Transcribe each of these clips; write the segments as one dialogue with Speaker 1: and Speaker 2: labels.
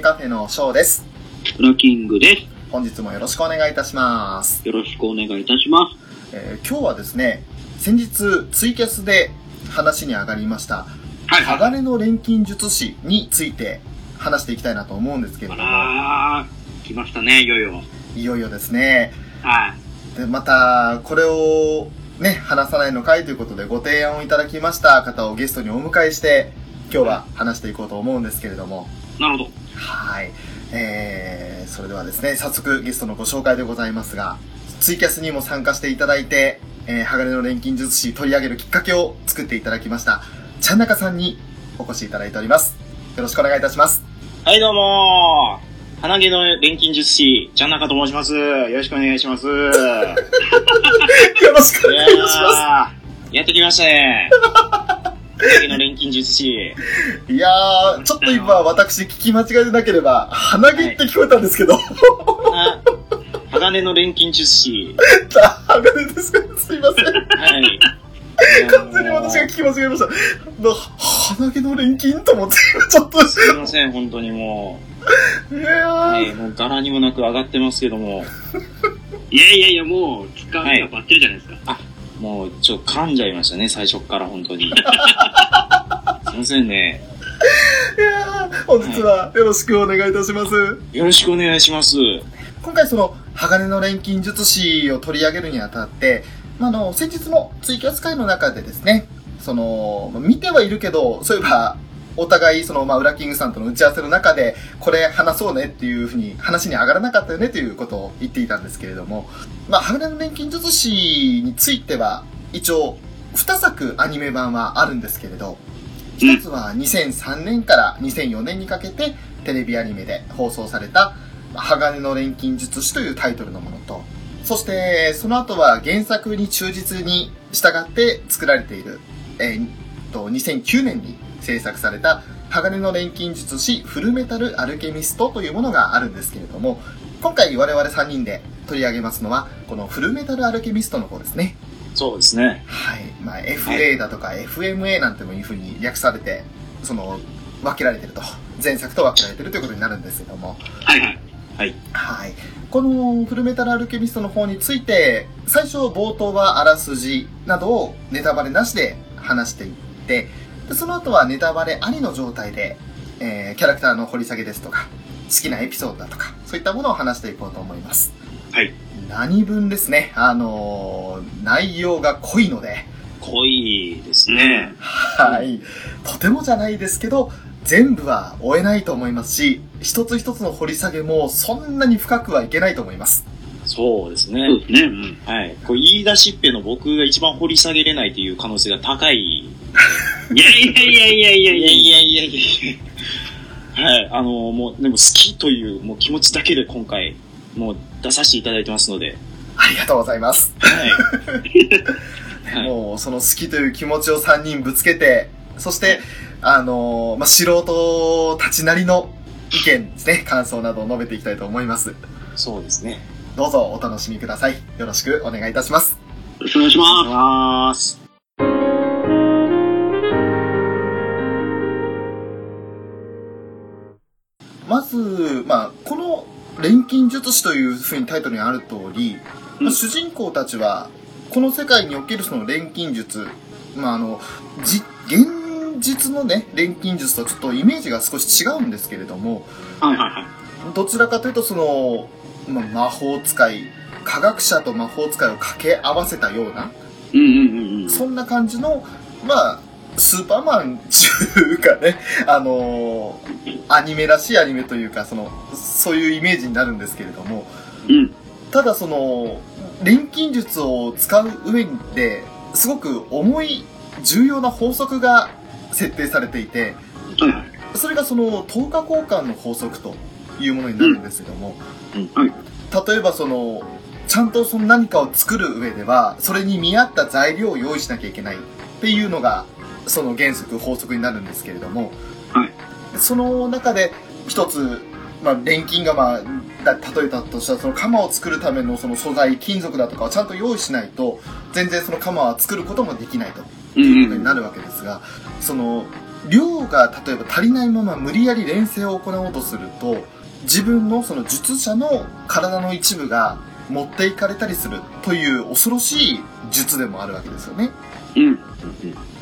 Speaker 1: カフェのショーです。
Speaker 2: ラキングです。
Speaker 1: 本日もよろしくお願いいたします。
Speaker 2: よろしくお願いいたします。
Speaker 1: えー今日はですね、先日ツイキャスで話に上がりました、
Speaker 2: はい
Speaker 1: 鋼の錬金術師について話していきたいなと思うんですけれ
Speaker 2: あ
Speaker 1: ども、
Speaker 2: らー、来ましたね、いよいよ。
Speaker 1: いよいよですね。
Speaker 2: はい。
Speaker 1: で、また、これをね、話さないのかいということでご提案をいただきました方をゲストにお迎えして、今日は話していこうと思うんですけれども、
Speaker 2: なるほど。
Speaker 1: はい。えー、それではですね、早速ゲストのご紹介でございますが、ツイキャスにも参加していただいて、えー、鋼の錬金術師取り上げるきっかけを作っていただきました、ちゃんなかさんにお越しいただいております。よろしくお願いいたします。
Speaker 3: はい、どうもー。花毛の錬金術師、ちゃんなかと申します。よろしくお願いします。
Speaker 1: よろしくお願いしま
Speaker 3: ー、やってきましたね。花毛の錬金術師。
Speaker 1: す。いやー、ちょっと今私聞き間違えてなければ、鼻毛って聞こえたんですけど、
Speaker 3: あ鋼の錬金術師。
Speaker 1: 鋼ですかすいません。
Speaker 3: はい。
Speaker 1: 完全に私が聞き間違えました。な鼻毛の錬金と思って、ちょっと、
Speaker 3: すいません、本当にも
Speaker 1: い
Speaker 3: う。
Speaker 1: やー、
Speaker 3: はい、もう柄にもなく上がってますけども。
Speaker 2: いやいやいや、もう、期間がバッテリじゃないですか。
Speaker 3: もう、ちょっと噛んじゃいましたね、最初っから、本当に。すいませんね。
Speaker 1: いやー、本日はよろしくお願いいたします。
Speaker 3: よろしくお願いします。
Speaker 1: 今回その鋼の錬金術師を取り上げるにあたって、まあ、あの先日のツイキャス会の中でですねその見てはいるけどそういえばお互いその、まあ、ウラキングさんとの打ち合わせの中でこれ話そうねっていうふうに話に上がらなかったよねということを言っていたんですけれども、まあ、鋼の錬金術師については一応2作アニメ版はあるんですけれど一つは2003年から2004年にかけてテレビアニメで放送された鋼の錬金術師というタイトルのものと、そしてその後は原作に忠実に従って作られている、えーと2009年に制作された鋼の錬金術師フルメタルアルケミストというものがあるんですけれども、今回我々3人で取り上げますのは、このフルメタルアルケミストの方ですね。
Speaker 3: そうですね。
Speaker 1: はい。まあ、FA だとか FMA なんてもいうふうに略されて、その、分けられてると。前作と分けられてるということになるんですけども。
Speaker 2: はいはい。
Speaker 3: はい。
Speaker 1: はい。このフルメタルアルケミストの方について、最初冒頭はあらすじなどをネタバレなしで話していって、でその後はネタバレありの状態で、えーキャラクターの掘り下げですとか、好きなエピソードだとか、そういったものを話していこうと思います。
Speaker 2: はい。
Speaker 1: 何分ですね、あのー内容が濃いので、
Speaker 3: 濃いですね。
Speaker 2: ね
Speaker 1: はい。とてもじゃないですけど、全部は追えないと思いますし、一つ一つの掘り下げもそんなに深くはいけないと思います。
Speaker 3: そうですね。
Speaker 2: そうですね。うん。
Speaker 3: はい。こう言い出しっぺの僕が一番掘り下げれないという可能性が高い。い
Speaker 2: いやいやいやいやいやいや
Speaker 3: やいやいやいやはい。あの、もう、でも好きというもう気持ちだけで今回、もう出させていただいてますので。
Speaker 1: ありがとうございます。
Speaker 3: はい。
Speaker 1: その好きという気持ちを3人ぶつけて、そして、あのまあ、素人たちなりの意見ですね、感想などを述べていきたいと思います。
Speaker 3: そうですね。
Speaker 1: どうぞお楽しみください。よろしくお願いいたします。
Speaker 2: よろしくお願いし
Speaker 3: お
Speaker 2: ま
Speaker 3: す。
Speaker 1: まず、まあ、この錬金術師というふうにタイトルにある通り、まあ主人公たちは、この世界におけるその錬金術、まあ、あの、じ、現実のね、錬金術とちょっとイメージが少し違うんですけれども、
Speaker 2: す。はいはいはい。
Speaker 1: どちらかというとその、まあ、魔法使い、科学者と魔法使いを掛け合わせたような、
Speaker 2: うんうんうんうん。
Speaker 1: そんな感じの、まあ、スーパーマンっていうかね、あのーアニメらしいアニメというか、その、そういうイメージになるんですけれども、
Speaker 2: うん。
Speaker 1: ただその、錬金術を使う上で、すごく重い、重要な法則が設定されていて。それがその、10日交換の法則というものになるんですけども、
Speaker 2: はい。
Speaker 1: 例えばその、ちゃんとその何かを作る上では、それに見合った材料を用意しなきゃいけないっていうのが、その原則、法則になるんですけれども、
Speaker 2: はい。
Speaker 1: その中で一つ、まあ、錬金釜だ、例えたとしたら、その釜を作るためのその素材、金属だとかをちゃんと用意しないと、全然その釜は作ることもできないと。
Speaker 2: うん
Speaker 1: いうこと
Speaker 2: うん。
Speaker 1: になるわけですが、その、量が例えば足りないまま無理やり連成を行おうとすると、自分のその術者の体の一部が持っていかれたりするという恐ろしい術でもあるわけですよね。
Speaker 2: うん。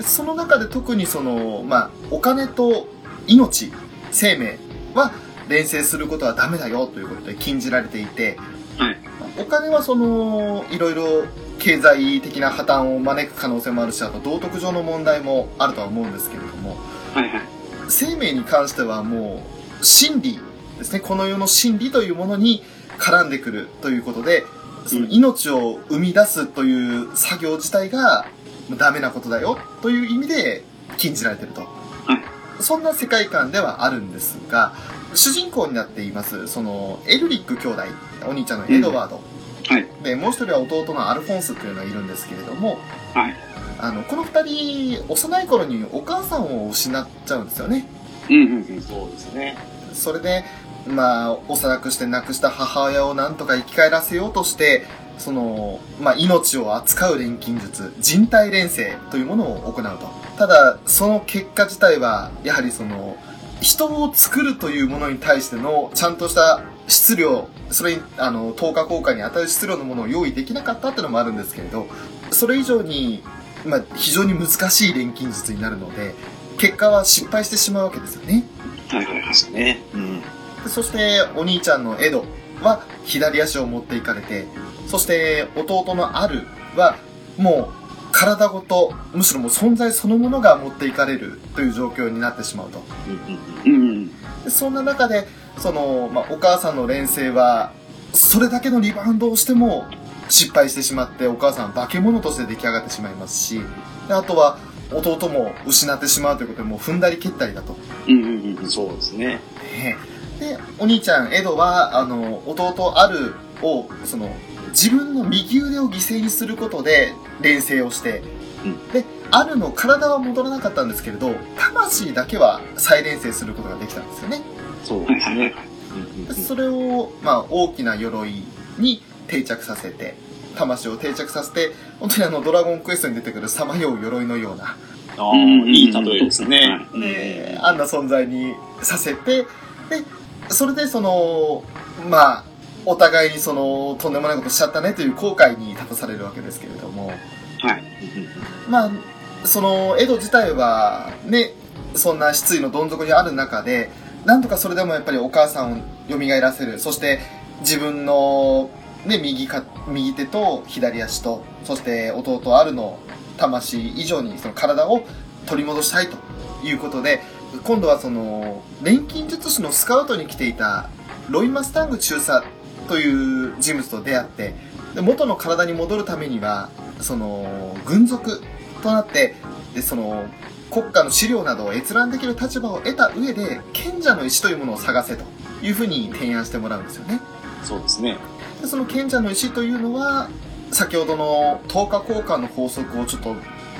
Speaker 1: その中で特にその、まあ、お金と命、生命は連成することはダメだよということで禁じられていて、
Speaker 2: はい。
Speaker 1: お金はその、いろいろ経済的な破綻を招く可能性もあるし、あと道徳上の問題もあるとは思うんですけれども、
Speaker 2: はいはい。
Speaker 1: 生命に関してはもう、真理ですね、この世の真理というものに絡んでくるということで、その命を生み出すという作業自体がダメなことだよという意味で禁じられてると。
Speaker 2: はい。
Speaker 1: そんな世界観ではあるんですが、主人公になっています、その、エルリック兄弟、お兄ちゃんのエドワード。
Speaker 2: はい。
Speaker 1: で、もう一人は弟のアルフォンスというのがいるんですけれども、
Speaker 2: はい。
Speaker 1: あの、この二人、幼い頃にお母さんを失っちゃうんですよね。
Speaker 2: うんうんうん。
Speaker 3: そうですね。
Speaker 1: それで、まあ、幼くして亡くした母親をなんとか生き返らせようとして、その、まあ、命を扱う錬金術、人体錬成というものを行うと。ただ、その結果自体は、やはりその、人を作るというものに対しての、ちゃんとした質量、それに、あの、10日効果に与える質量のものを用意できなかったっていうのもあるんですけれど、それ以上に、まあ、非常に難しい錬金術になるので、結果は失敗してしまうわけですよね。
Speaker 2: はいはいはい。
Speaker 3: ですね。うん。
Speaker 1: でそしてお兄ちゃんのエドは左足を持っていかれてそして弟のアルはもう体ごとむしろもう存在そのものが持っていかれるという状況になってしまうとそんな中でその、まあ、お母さんの連成はそれだけのリバウンドをしても失敗してしまってお母さんは化け物として出来上がってしまいますしであとは弟も失ってしまうということでもう踏んだり蹴ったりだと
Speaker 2: うんうんうん。
Speaker 3: そうですね。
Speaker 1: ねで、お兄ちゃん、エドは、あの、弟アルを、その、自分の右腕を犠牲にすることで、連成をして、
Speaker 2: うん
Speaker 1: で、アルの体は戻らなかったんですけれど、魂だけは再連成することができたんですよね。
Speaker 3: そう
Speaker 2: はい
Speaker 3: ですね
Speaker 1: それを、まあ、大きな鎧に定着させて、魂を定着させて、本当にあの、ドラゴンクエストに出てくるさまよう鎧のような、
Speaker 3: ああ、いい例えですね。
Speaker 1: で、あんな存在にさせて、で、それでその、まあ、お互いにその、とんでもないことしちゃったねという後悔に立たされるわけですけれども、
Speaker 2: はい。
Speaker 1: まあ、その、江戸自体は、ね、そんな失意のどん底にある中で、なんとかそれでもやっぱりお母さんを蘇らせる。そして、自分の、ね、右か、右手と左足と、そして弟アルの魂以上にその体を取り戻したいということで、今度はその、錬金術師のスカウトに来ていた、ロイ・マスタング中佐という人物と出会って、で元の体に戻るためには、その、軍属となって、で、その、国家の資料などを閲覧できる立場を得た上で、賢者の石というものを探せというふうに提案してもらうんですよね。
Speaker 3: そうですね。
Speaker 1: でその賢者の石というのは、先ほどの10日交換の法則をちょっと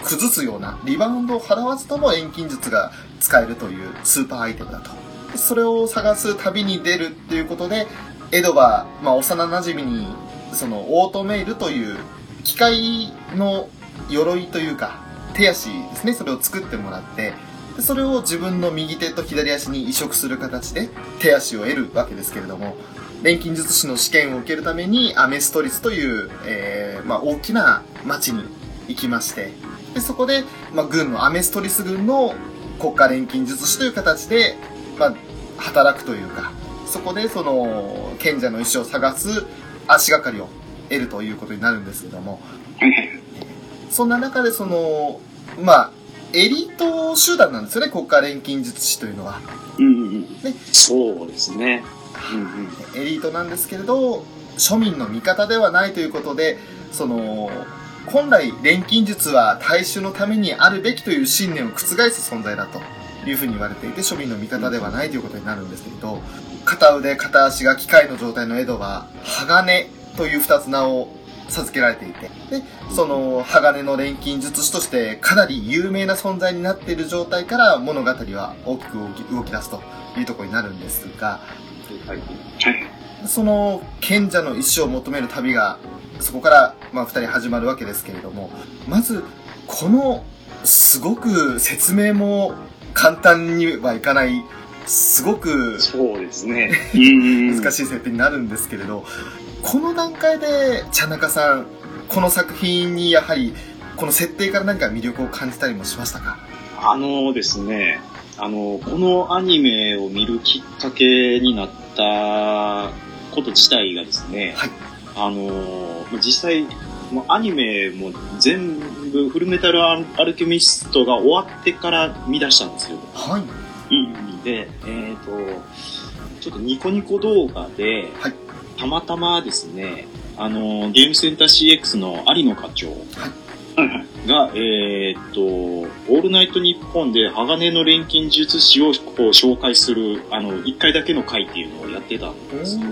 Speaker 1: 崩すような、リバウンドを払わずとも遠近術が使えるというスーパーアイテムだと。それを探す旅に出るっていうことで、エドは、まあ、幼馴染に、その、オートメイルという、機械の鎧というか、手足ですね、それを作ってもらって、でそれを自分の右手と左足に移植する形で手足を得るわけですけれども、錬金術師の試験を受けるためにアメストリスという、えーまあ、大きな町に行きまして、でそこで、まあ、軍のアメストリス軍の国家錬金術師という形で、まあ、働くというか、そこでその賢者の石を探す足がかりを得るということになるんですけども。そんな中でその、まあ、エリート集団なんですよね、国家錬金術師というのは。
Speaker 2: うんうんうん。
Speaker 3: そうですね。うんうん。
Speaker 1: エリートなんですけれど、庶民の味方ではないということで、その、本来錬金術は大衆のためにあるべきという信念を覆す存在だというふうに言われていて、庶民の味方ではないということになるんですけれど、片腕片足が機械の状態のエドは、鋼という二つ名を授けられていて、で、その鋼の錬金術師としてかなり有名な存在になっている状態から物語は大きく動き動き出すというところになるんですが、
Speaker 3: はい。
Speaker 2: はい。
Speaker 1: その賢者の石を求める旅がそこから、まあ、二人始まるわけですけれどもまずこのすごく説明も簡単にはいかないすごく
Speaker 3: そうですね。
Speaker 1: 難しい設定になるんですけれどこの段階で茶中さんこの作品にやはりこの設定から何か魅力を感じたりもしましたか？
Speaker 3: あのですね、あの、このアニメを見るきっかけになったこと自体がですね、
Speaker 1: はい
Speaker 3: あの、実際、もうアニメも全部フルメタルアルケミストが終わってから見出したんですよ。
Speaker 1: はい
Speaker 2: うん
Speaker 3: で、えっ、と、ちょっとニコニコ動画で、
Speaker 1: はい
Speaker 3: たまたまですね、あの、ゲームセンター CX の有野課長
Speaker 2: はいはい。
Speaker 3: が、えーっと、オールナイトニッポンで鋼の錬金術師をこう紹介する、あの、一回だけの回っていうのをやってたんですよ。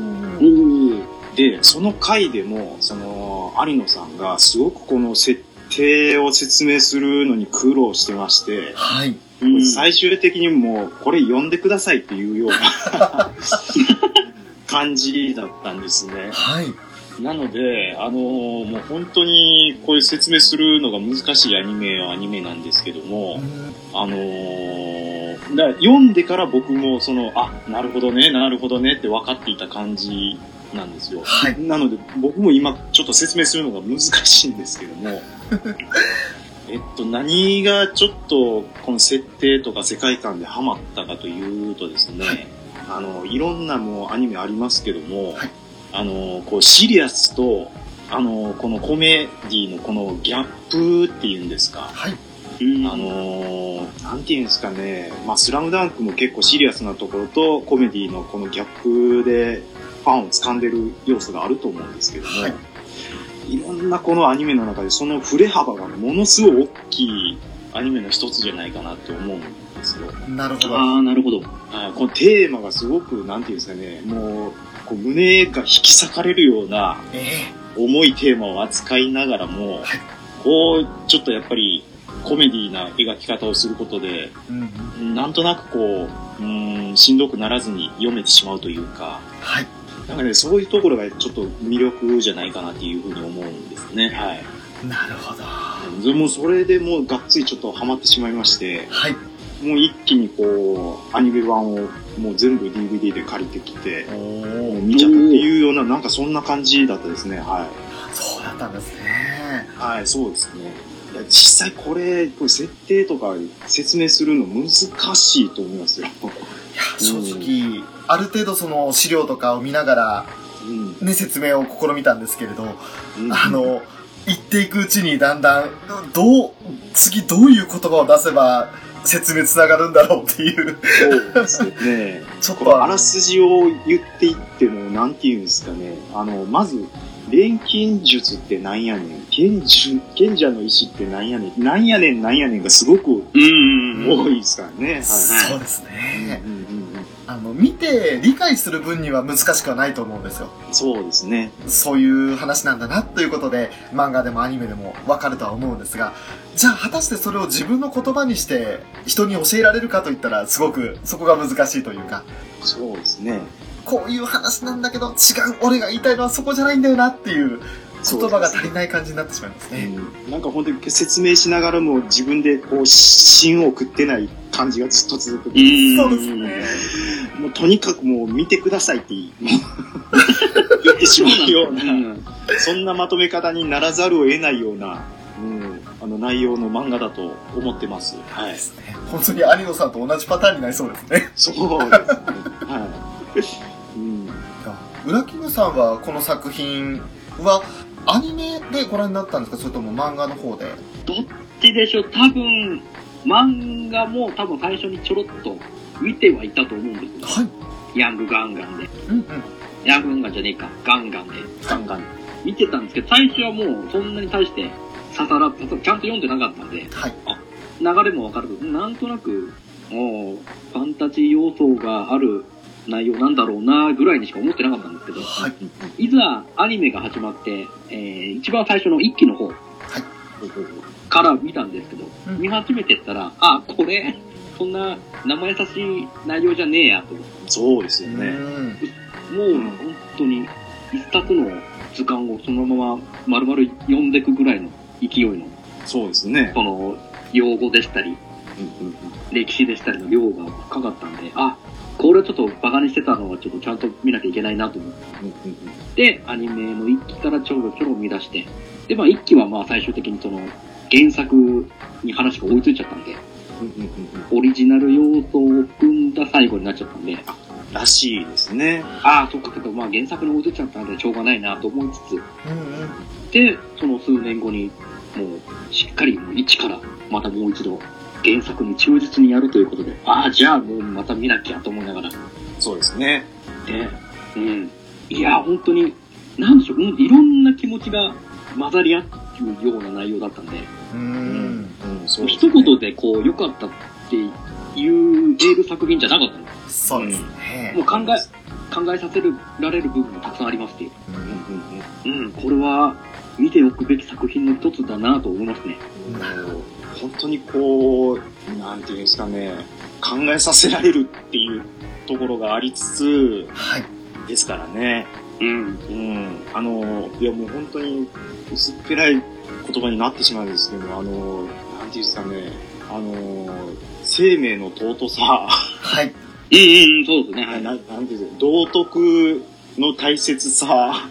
Speaker 3: で、その回でも、その、有野さんがすごくこの設定を説明するのに苦労してまして、
Speaker 1: はい
Speaker 2: うん
Speaker 3: 最終的にもう、これ読んでくださいっていうような 感じだったんですね。
Speaker 1: はい
Speaker 3: なので、あのーもう本当にこういう説明するのが難しいアニメはアニメなんですけども、あのーだ読んでから僕もその、あ、なるほどね、なるほどねって分かっていた感じなんですよ。
Speaker 1: はい。
Speaker 3: なので僕も今ちょっと説明するのが難しいんですけども、えっと、何がちょっとこの設定とか世界観でハマったかというとですね、
Speaker 1: はい。
Speaker 3: あの、いろんなもうアニメありますけども、
Speaker 1: はい
Speaker 3: あの、こうシリアスと、あの、このコメディのこのギャップっていうんですか、
Speaker 1: はい。
Speaker 2: うん。
Speaker 3: あのーなんていうんですかね、まあ、スラムダンクも結構シリアスなところとコメディのこのギャップでファンを掴んでる要素があると思うんですけども、
Speaker 1: はい。
Speaker 3: い、ろんなこのアニメの中でその振れ幅がものすごい大きいアニメの一つじゃないかなって思うんですよ。
Speaker 1: なるほど。
Speaker 2: ああ、なるほど。
Speaker 3: あこのテーマがすごく、なんていうんですかね、もう、こう胸が引き裂かれるような
Speaker 1: え
Speaker 3: 重いテーマを扱いながらも、
Speaker 1: はい
Speaker 3: こう、ちょっとやっぱりコメディな描き方をすることで、なんとなくこう、うーん、しんどくならずに読めてしまうというか、
Speaker 1: はい。
Speaker 3: なんかね、そういうところがちょっと魅力じゃないかなっていうふうに思うんですね。はい。
Speaker 1: なるほど。は
Speaker 3: でもうそれでもうがっつりちょっとハマってしまいまして、
Speaker 1: い。
Speaker 3: もう一気にこう、アニメ版をもう全部 DVD で借りてきて、見ちゃったっていうような、なんかそんな感じだったですね。は
Speaker 1: そうだったんですね
Speaker 3: い。はい、そうですね。いや実際これ、これ設定とか説明するの難しいと思いますよ。
Speaker 1: いや正直、ある程度その資料とかを見ながら、
Speaker 3: うん。
Speaker 1: ね、説明を試みたんですけれど、
Speaker 3: うん
Speaker 1: あの、言っていくうちにだんだん、どう、次どういう言葉を出せば説明つながるんだろうっていう、
Speaker 3: そうですね。
Speaker 1: ちょっ
Speaker 3: ことのあらすじを言っていっても、なんて言うんですかね。あの、まず、錬金術ってなんやねん。賢者賢者の石ってなんやねん。なんやねんなんやねんがすごく。多いですからね。はい。
Speaker 1: そうですね。
Speaker 3: うん
Speaker 1: ああの、見て理解する分には難しくはないと思うんですよ。
Speaker 3: そうですね。
Speaker 1: そういう話なんだなということで、漫画でもアニメでもわかるとは思うんですが、じゃあ果たしてそれを自分の言葉にして人に教えられるかといったら、すごくそこが難しいというか、
Speaker 3: そうですね。
Speaker 1: こういう話なんだけど、違う、俺が言いたいのはそこじゃないんだよなっていう言葉が足りない感じになってしまいますね。
Speaker 3: うんなんか本当に説明しながらも自分でこう芯を食ってない感じがずっと続く。
Speaker 2: うん
Speaker 1: そうですね。
Speaker 3: もうとにかくもう見てくださいって 言ってしまうような、
Speaker 2: うん
Speaker 3: そんなまとめ方にならざるを得ないような、うん、あの内容の漫画だと思ってます。はい
Speaker 1: で。すね。本当に有野さんと同じパターンになりそうですね。
Speaker 3: そうですね。はい。うん。
Speaker 1: ウラキングさんはこの作品はアニメでご覧になったんですか？それとも漫画の方で？
Speaker 2: どっちでしょう？多分、漫画も多分最初にちょろっと見てはいたと思うんですよ。
Speaker 1: はい。
Speaker 2: ヤングガンガンで。
Speaker 1: うんうん。
Speaker 2: ヤングガンガンじゃねえか。ガンガンで。
Speaker 3: ガンガン。
Speaker 2: 見てたんですけど、最初はもうそんなに対して刺さら、ちゃんと読んでなかったんで、
Speaker 1: はい。
Speaker 2: 流れもわかるけど、なんとなく、もう、ファンタジー要素がある内容なんだろうなぐらいにしか思ってなかったんですけど、
Speaker 1: はい。
Speaker 2: いざアニメが始まって、えー、一番最初の一期の方から見たんですけど、
Speaker 1: うん
Speaker 2: 見始めてったら、あ、これ、そんな生優しい内容じゃねえやと。
Speaker 3: そうですよ
Speaker 1: うん。
Speaker 3: ね。
Speaker 2: もう本当に一冊の図鑑をそのまま丸々読んでいくぐらいの勢いの、
Speaker 3: そうですね。
Speaker 2: その用語でしたり、
Speaker 3: うんうん
Speaker 2: 歴史でしたりの量が深かったんで、あ、これちょっとバカにしてたのはちょっとちゃんと見なきゃいけないなと思っ
Speaker 3: うんうんうん
Speaker 2: て、アニメの一期からちょろちょろ見出して、で、まあ一期はまあ最終的にその原作に話が追いついちゃったんで、オリジナル要素を含んだ最後になっちゃったんで、あ
Speaker 3: らしいですね。
Speaker 2: あー、そっかそっか、まあ原作に追いついちゃったんでしょうがないなと思いつつ、
Speaker 1: うんうん。
Speaker 2: で、その数年後に、もう、しっかりもう一から、またもう一度、原作に忠実にやるということで、ああ、じゃあもうまた見なきゃと思いながら、
Speaker 3: そうですね。
Speaker 2: で、うん。いや、本当に、なんでしょう、うんいろんな気持ちが混ざり合うような内容だったんで、
Speaker 1: う。
Speaker 3: うんうですね。
Speaker 2: 一言でこう、良かったっていう、言える作品じゃなかったんで
Speaker 1: そうですね
Speaker 2: も。う考え、考えさせられる部分もたくさんありますっていう。
Speaker 1: うん
Speaker 3: うんうん
Speaker 2: うん、これは、見ておくべき作品の一つだなと思いますね。
Speaker 1: なるほど。
Speaker 3: 本当にこう、なんていうんですかね、考えさせられるっていうところがありつつ
Speaker 1: はい。
Speaker 3: ですからね。
Speaker 2: うん。
Speaker 3: うん。あの、いやもう本当に薄っぺらい言葉になってしまうんですけど、あの、なんていうんですかね、あの、生命の尊さ、
Speaker 1: はい。
Speaker 2: うんうんうん、そうですね。は。
Speaker 3: ないなんていうんですか、道徳の大切さ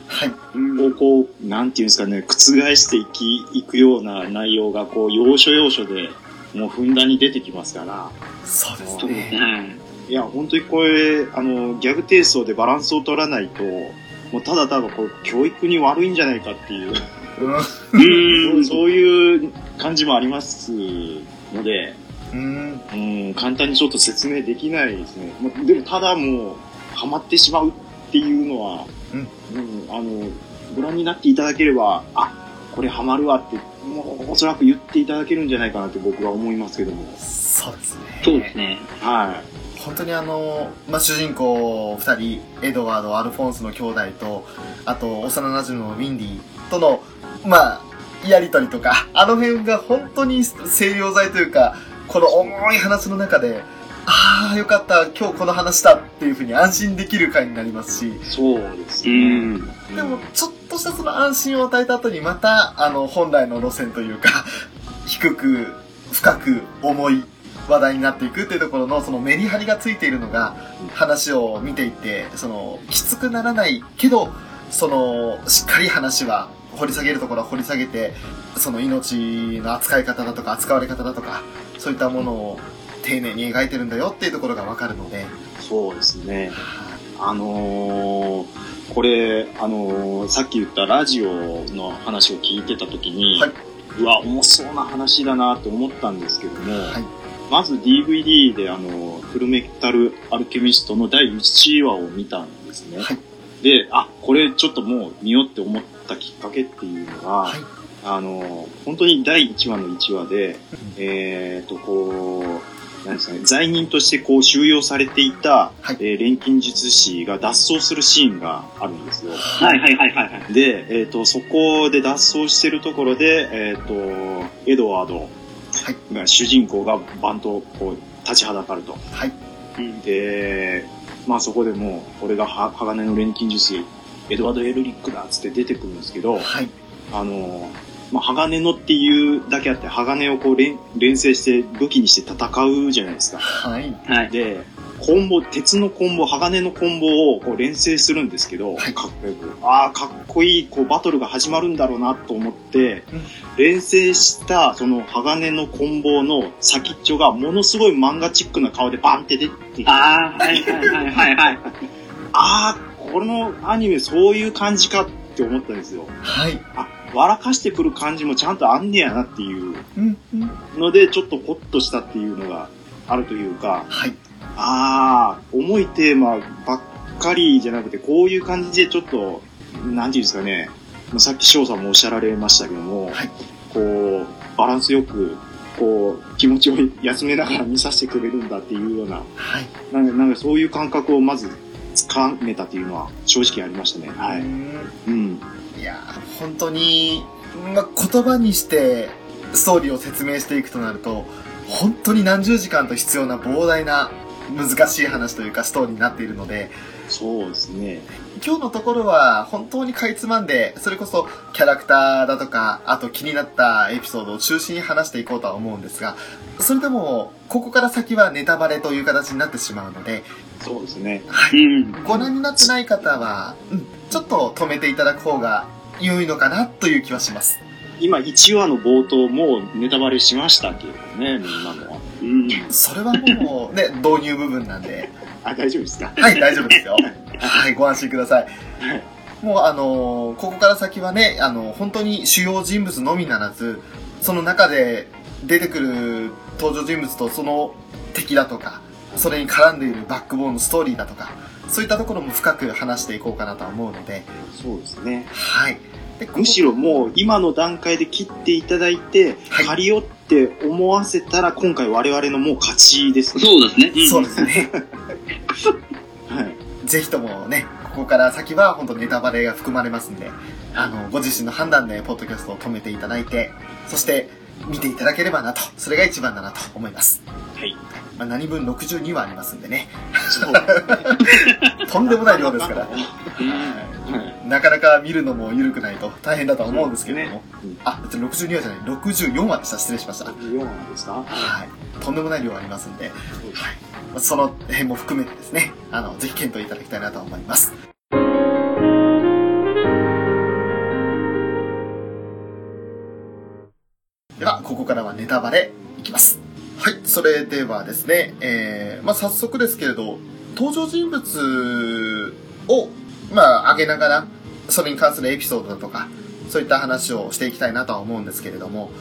Speaker 3: をこう、なんていうんですかね、覆していき、いくような内容が、こう、要所要所で、もうふんだんに出てきますから、
Speaker 2: そうですね。
Speaker 1: ね。
Speaker 2: はい。
Speaker 3: いや、本当にこれ、あの、ギャグテイストでバランスを取らないと、もうただただこう、教育に悪いんじゃないかっていう、
Speaker 1: うん。
Speaker 2: うん。
Speaker 3: そういう感じもありますので、
Speaker 1: うん。
Speaker 3: うん、簡単にちょっと説明できないですね。もうでも、ただもう、ハマってしまうっていうのは、
Speaker 1: うん
Speaker 3: うんあの、ご覧になっていただければ、あ、これハマるわって、もう、おそらく言っていただけるんじゃないかなって僕は思いますけども。
Speaker 1: そうですね。
Speaker 2: そうですね。
Speaker 3: は
Speaker 1: 本当にあの、まあ、主人公二人、エドワード、アルフォンスの兄弟と、あと、幼馴染のウィンディとの、まあ、やりとりとか、あの辺が本当に清涼剤というか、この重い話の中で、ああ、よかった、今日この話だっていうふうに安心できる回になりますし、
Speaker 3: い。そうです
Speaker 2: う
Speaker 3: ね。
Speaker 2: ん。
Speaker 1: でも、ちょっとしたその安心を与えた後に、また、あの、本来の路線というか、低く、深く、重い話題になっていくっていうところの、そのメリハリがついているのが、話を見ていて、その、きつくならないけど、その、しっかり話は、掘り下げるところは掘り下げて、その命の扱い方だとか、扱われ方だとか、そういったものを丁寧に描いてるんだよっていうところがわかるので、
Speaker 3: そうですね。あのー、これ、あのー、さっき言ったラジオの話を聞いてた時に、
Speaker 1: はいう
Speaker 3: わ、重そうな話だなって思ったんですけども、
Speaker 1: はい。
Speaker 3: まず DVD であの、フルメタルアルケミストの第1話を見たんですね。
Speaker 1: はい。
Speaker 3: で、あ、これちょっともう見ようって思ったきっかけっていうのが、
Speaker 1: はい。
Speaker 3: あの、本当に第1話の1話で、えっ、と、こう、なんですかね、罪人としてこう収容されていた、
Speaker 1: はい
Speaker 3: えー錬金術師が脱走するシーンがあるんですよ。
Speaker 2: はいはいはいはいはい。
Speaker 3: で、えっ、と、そこで脱走してるところで、えっ、と、エドワードが、主人公がバンとこう立ちはだかると。
Speaker 1: はい。
Speaker 2: うん
Speaker 3: で、まあそこでもう、俺がは鋼の錬金術師、エドワード・エルリックだっつって出てくるんですけど、
Speaker 1: はい。
Speaker 3: あの、まあ、鋼のっていうだけあって、鋼をこう連連成して武器にして戦うじゃないですか。
Speaker 1: はい。
Speaker 2: はい。
Speaker 3: で、コンボ、鉄のコンボ、鋼のコンボをこう連成するんですけど、
Speaker 1: はい
Speaker 3: かっこよく、ああ、かっこいい、こう、バトルが始まるんだろうなと思って、
Speaker 1: うん
Speaker 3: 連成した、その鋼のコンボの先っちょが、ものすごい漫画チックな顔でバンって出てきて、あ
Speaker 2: ああ、はいはいはいはいはい。
Speaker 3: あー、このアニメそういう感じかって思ったんですよ。
Speaker 1: はい。
Speaker 3: あ、笑かしてくる感じもちゃんとあんねやなっていう。ので、ちょっとホッとしたっていうのがあるというか、
Speaker 1: はい。
Speaker 3: ああ、重いテーマばっかりじゃなくて、こういう感じでちょっと、なんていうんですかね、まあさっき翔さんもおっしゃられましたけども、
Speaker 1: はい
Speaker 3: こう、バランスよく、こう、気持ちを休めながら見させてくれるんだっていうような、
Speaker 1: はい。
Speaker 3: なんかなんかそういう感覚をまずつかめたっていうのは正直ありましたね。はい。
Speaker 1: うん
Speaker 3: うん。
Speaker 1: いやー、本当に、まあ、言葉にしてストーリーを説明していくとなると、本当に何十時間と必要な膨大な難しい話というかストーリーになっているので、
Speaker 3: そうですね。
Speaker 1: 今日のところは本当にかいつまんで、それこそキャラクターだとか、あと気になったエピソードを中心に話していこうとは思うんですが、それでも、ここから先はネタバレという形になってしまうので、
Speaker 3: そうですね。
Speaker 1: はい。
Speaker 2: うん。
Speaker 1: ご覧になってない方は、うん、ちょっと止めていただく方が良いのかなという気はします。
Speaker 3: 今1話の冒頭もうネタバレしましたけどね、みんなのは。
Speaker 2: うん。
Speaker 1: それはもうね、導入部分なんで、
Speaker 3: あ、大丈夫ですか？
Speaker 1: はい、大丈夫ですよ。はい、ご安心ください。
Speaker 3: はい。
Speaker 1: もうあのーここから先はね、あの、本当に主要人物のみならず、その中で出てくる登場人物とその敵だとか、それに絡んでいるバックボーンのストーリーだとか、そういったところも深く話していこうかなとは思うので、
Speaker 3: そうですね。
Speaker 1: はい。
Speaker 3: むしろもう今の段階で切っていただいて、
Speaker 1: はい
Speaker 3: 借りよって思わせたら今回我々のもう勝ちですね。
Speaker 2: そうですね。ん
Speaker 1: そうですね。
Speaker 3: はい。
Speaker 1: ぜひともね、ここから先は本当ネタバレが含まれますんで、あの、ご自身の判断でポッドキャストを止めていただいて、そして見ていただければなと、それが一番だなと思います。
Speaker 3: はい。
Speaker 1: まあ、何分62はありますんでね。とんでもない量ですから、
Speaker 3: はい。
Speaker 1: なかなか見るのも緩くないと大変だとは思うんですけれども、
Speaker 3: うん
Speaker 1: あ、別に62話じゃない、64話でした。失礼しました。はい。
Speaker 3: 4話ですか
Speaker 1: とんでもない量ありますんで、はい。まあその辺も含めてですね、あの、ぜひ検討いただきたいなと思います。では、ここからはネタバレいきます。はい、それではですね、えー、まあ早速ですけれど、登場人物を、まあ挙げながら、それに関するエピソードだとか、そういった話をしていきたいなとは思うんですけれども、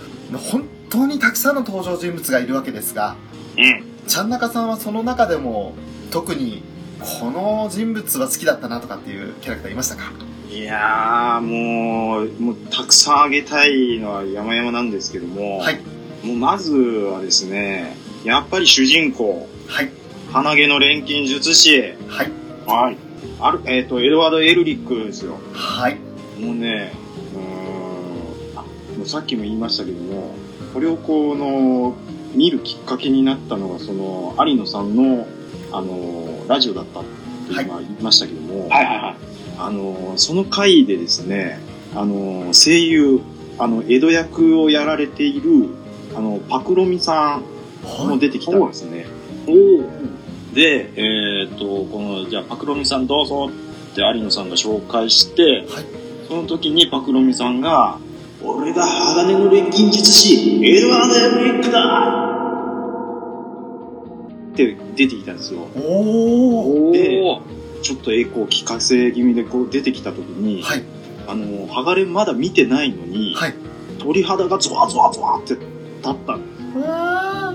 Speaker 1: 本当にたくさんの登場人物がいるわけですが、
Speaker 3: うん。
Speaker 1: ちゃんなかさんはその中でも特にこの人物は好きだったなとかっていうキャラクターいましたか？
Speaker 3: いやー、もう、もう、たくさんあげたいのは山々なんですけども、
Speaker 1: はい。
Speaker 3: もうまずはですね、やっぱり主人公、
Speaker 1: はい。
Speaker 3: 鼻毛の錬金術師、
Speaker 1: はい。
Speaker 3: はい。ある、えっ、と、エドワード・エルリックですよ。
Speaker 1: はい。
Speaker 3: もうね、うーん、あ、もうさっきも言いましたけども、これをこの、見るきっかけになったのが、その、有野さんの、あの、ラジオだったって
Speaker 1: はい
Speaker 3: 今言いましたけども、
Speaker 2: はいはいはい。
Speaker 3: あの、その回でですね、あの、声優、あの、江戸役をやられている、あの、パクロミさんも出てきたんですね。
Speaker 2: おお。
Speaker 3: で、えっ、と、この、じゃあ、パクロミさんどうぞって有野さんが紹介して、
Speaker 1: はい。
Speaker 3: その時にパクロミさんが、俺が鋼の錬金術師、エドワード・エルリックだって出てきたんですよ。
Speaker 1: おー。
Speaker 2: お
Speaker 3: で
Speaker 2: お。
Speaker 3: ちょっとエコー聞かせ気味でこう出てきた時に、
Speaker 1: はい。
Speaker 3: あの、ハガレンまだ見てないのに、
Speaker 1: はい。
Speaker 3: 鳥肌がゾワゾワゾワって立った。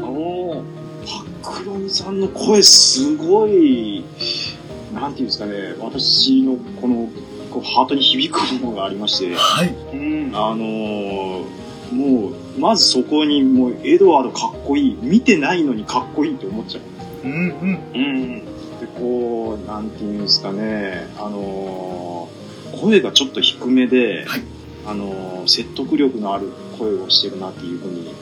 Speaker 2: おお。
Speaker 3: パクロミさんの声すごい、なんていうんですかね、私のこの、こうハートに響くものがありまして、
Speaker 1: はい。
Speaker 2: うん。
Speaker 3: あのーもう、まずそこにもうエドワードかっこいい。見てないのにかっこいいって思っちゃう。
Speaker 1: うんうん。
Speaker 2: うん。
Speaker 3: で、こう、なんていうんですかね、あのー声がちょっと低めで、
Speaker 1: はい
Speaker 3: あのー説得力のある声をしてるなっていうふうに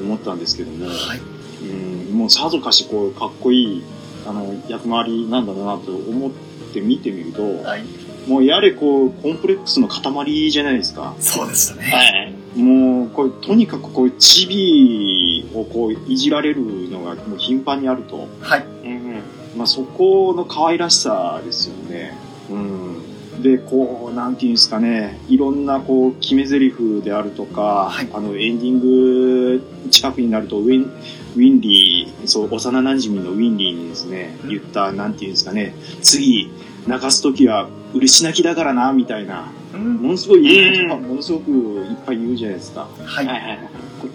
Speaker 3: 思ったんですけども、
Speaker 1: はい。
Speaker 3: うん、もうさぞかしこう、かっこいい、あの、役回りなんだろうなと思って見てみると、
Speaker 1: はい。
Speaker 3: もうやれこう、コンプレックスの塊じゃないですか。
Speaker 1: そうでしたね。
Speaker 2: はい。
Speaker 3: もう、これ、とにかくこう、チビをこう、いじられるのがもう頻繁にあると。
Speaker 1: はい。
Speaker 2: うん。
Speaker 3: まあ、そこの可愛らしさですよね。うん。で、こう、なんていうんですかね、いろんなこう、決め台詞であるとか、
Speaker 1: はい
Speaker 3: あの、エンディング近くになると、ウィン、ウィンリー、そう、幼馴染のウィンリーにですね、
Speaker 1: うん
Speaker 3: 言った、なんていうんですかね、次、泣かすときは、嬉し泣きだからな、みたいな、
Speaker 1: うん。
Speaker 3: ものすごい
Speaker 2: うん
Speaker 3: ものすごくいっぱい言うじゃないですか。
Speaker 1: はい。
Speaker 2: はいはい。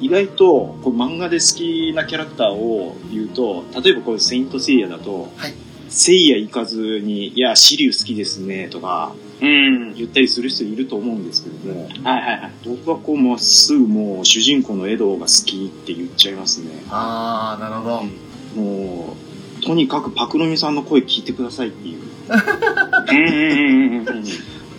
Speaker 3: 意外とこう漫画で好きなキャラクターを言うと、例えばこれセイントセイヤだと、
Speaker 1: はい
Speaker 3: セイヤ行かずに、いや、シリュウ好きですね、とか
Speaker 2: うん。
Speaker 3: 言ったりする人いると思うんですけども、
Speaker 2: はいはいはい。
Speaker 3: 僕はこうまっすぐもう主人公のエドが好きって言っちゃいますね。
Speaker 1: あー、なるほど。
Speaker 3: もう、とにかくパクロミさんの声聞いてくださいっていう。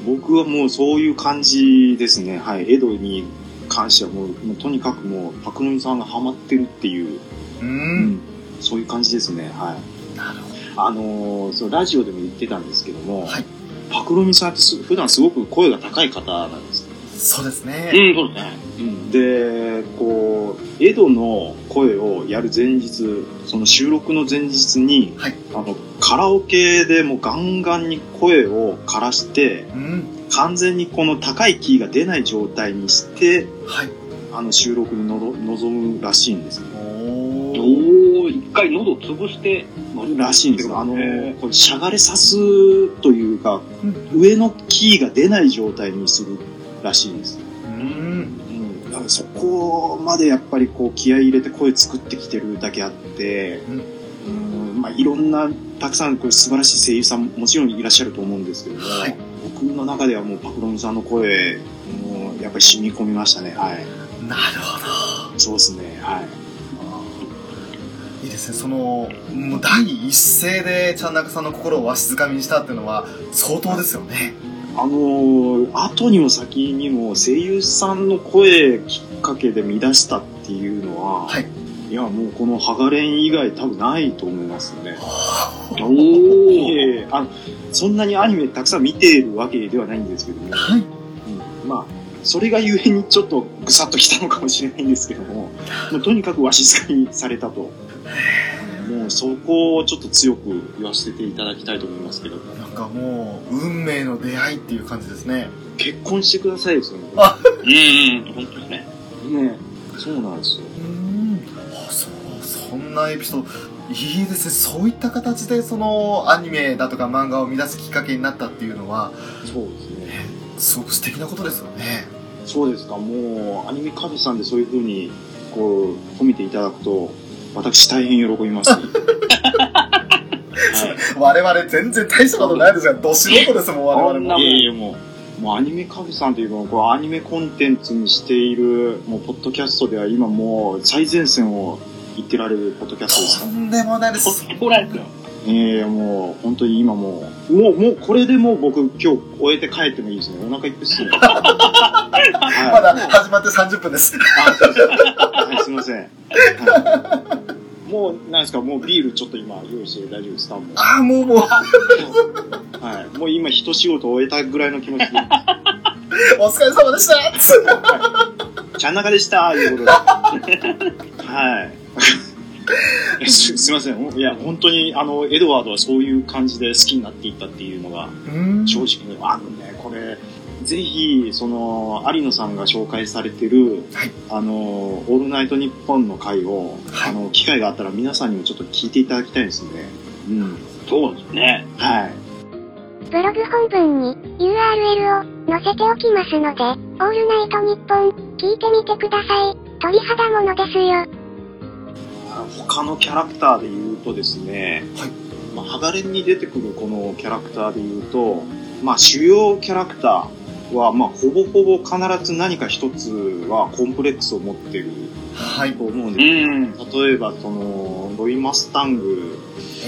Speaker 3: 僕はもうそういう感じですね。はい。エドに関してはもう、もうとにかくもうパクロミさんがハマってるっていう、
Speaker 1: う。
Speaker 3: うんそういう感じですね。はい。
Speaker 1: なるほど。
Speaker 3: あのーそう、ラジオでも言ってたんですけども、
Speaker 1: はい
Speaker 3: パクロミさんってす普段すごく声が高い方なんです。
Speaker 1: そうですね。
Speaker 2: うん、そうですね。
Speaker 3: で、こう、エドの声をやる前日、その収録の前日に、
Speaker 1: はい
Speaker 3: あの、カラオケでもうガンガンに声を枯らして、
Speaker 1: うん。
Speaker 3: 完全にこの高いキーが出ない状態にして、
Speaker 1: はい。
Speaker 3: あの収録に臨むらしいんですよ。
Speaker 1: お
Speaker 2: お
Speaker 1: ー。
Speaker 2: ー、一回喉潰して、
Speaker 3: らしいんですよ。あの
Speaker 2: へ、
Speaker 3: これしゃがれさすというか、
Speaker 1: うん。
Speaker 3: 上のキーが出ない状態にするらしいんです。
Speaker 1: うん。
Speaker 3: うん、だからそこまでやっぱりこう気合い入れて声作ってきてるだけあって、うんまあいろんなたくさんこう素晴らしい声優さんもちろんいらっしゃると思うんですけども、
Speaker 1: はい
Speaker 3: 僕の中ではもうパクロミさんの声、もうやっぱり染み込みましたね。はい。
Speaker 1: なるほど。
Speaker 3: そうですね。はい。
Speaker 1: いいですね。その、もう第一声でちゃんなかさんの心をわしづかみにしたっていうのは相当ですよね。
Speaker 3: あのー後にも先にも声優さんの声きっかけで乱したっていうのは、
Speaker 1: はい。
Speaker 3: いやもうこのハガレン以外多分ないと思いますね。
Speaker 2: お
Speaker 3: い
Speaker 2: ー。
Speaker 3: えいえあのそんなにアニメたくさん見ているわけではないんですけども、
Speaker 1: はい。
Speaker 3: うんまあ、それがゆえにちょっとぐさっときたのかもしれないんですけども、もうとにかくわしづかみにされたと。もうそこをちょっと強く言わせていただきたいと思いますけど、
Speaker 1: なんかもう、運命の出会いっていう感じですね。
Speaker 3: 結婚してくださいですよね。
Speaker 1: あ
Speaker 2: うんうん、本当ですね。
Speaker 3: ねそうなんですよ。
Speaker 1: うーん。あ、そう、そんなエピソード。いいですね。そういった形で、その、アニメだとか漫画を生み出すきっかけになったっていうのは、
Speaker 3: そうですね。
Speaker 1: すごく素敵なことですよね。
Speaker 3: そうですか、もう、アニメカフェさんでそういう風に、こう、褒めていただくと、私大変喜びます。はい
Speaker 1: 我々全然大したことないですが、ど素人ですもん、我々も。
Speaker 3: いやいやもう、もうアニメカフェさんというのは、こうアニメコンテンツにしている、もう、ポッドキャストでは今もう、最前線を言ってられるポッドキャストですか
Speaker 1: とんでもないです。
Speaker 2: ここらですよ。
Speaker 3: ら。いやいやもう、本当に今もう、もう、もう、これでもう僕、今日終えて帰ってもいいですね。お腹いっぱいっすね。は い
Speaker 1: まだ始まって30分です。
Speaker 3: あ、そうですはい、すいません。はいもう、なんですか、もうビールちょっと今用意して大丈夫ですかもう
Speaker 1: ああ、もうもう、
Speaker 3: はい。もう今一仕事終えたぐらいの気持ちで。
Speaker 1: お疲れ様でした
Speaker 3: ちゃん中でしたいうことで。はい。すすいません。いや、本当に、あの、エドワードはそういう感じで好きになっていったっていうのが、
Speaker 1: うん
Speaker 3: 正直に、あのね、これ、ぜひ、その、有野さんが紹介されてる、
Speaker 1: はい
Speaker 3: あの、オールナイトニッポンの回を、
Speaker 1: はい
Speaker 3: あの、機会があったら皆さんにもちょっと聞いていただきたいですね。うん。
Speaker 2: そうですね。
Speaker 3: はい。
Speaker 4: ブログ本文に URL を載せておきますので、オールナイトニッポン聞いてみてください。鳥肌ものですよ。
Speaker 3: 他のキャラクターで言うとですね、
Speaker 1: はい
Speaker 3: まあ、ハガレンに出てくるこのキャラクターで言うと、まあ、主要キャラクター、は、まあ、ほぼほぼ必ず何か一つはコンプレックスを持ってる
Speaker 1: はい
Speaker 3: と。思うん
Speaker 2: う
Speaker 3: です。
Speaker 2: ん。
Speaker 3: 例えば、その、ロイマスタング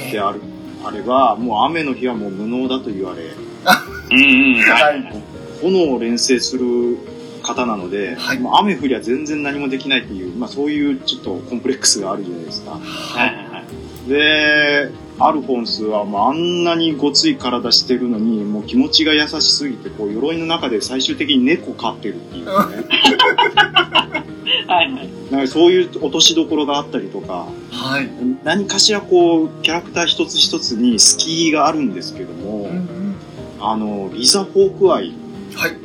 Speaker 1: え
Speaker 3: である、あれば、もう雨の日はもう無能だと言われ、
Speaker 2: うんうん。
Speaker 1: はい。
Speaker 3: 炎を連成する方なので、
Speaker 1: はい
Speaker 3: まあ雨降りゃ全然何もできないっていう、まあそういうちょっとコンプレックスがあるじゃないですか。
Speaker 2: はいはいはい。
Speaker 3: で、アルフォンスはもうあんなにごつい体してるのに、もう気持ちが優しすぎて、こう鎧の中で最終的に猫飼ってるっていうね。
Speaker 2: はいはい。
Speaker 3: なんかそういう落としどころがあったりとか、
Speaker 1: はい。
Speaker 3: 何かしらこう、キャラクター一つ一つに隙があるんですけども、
Speaker 1: うんうん
Speaker 3: あの、リザ・ホークアイ、
Speaker 1: はい。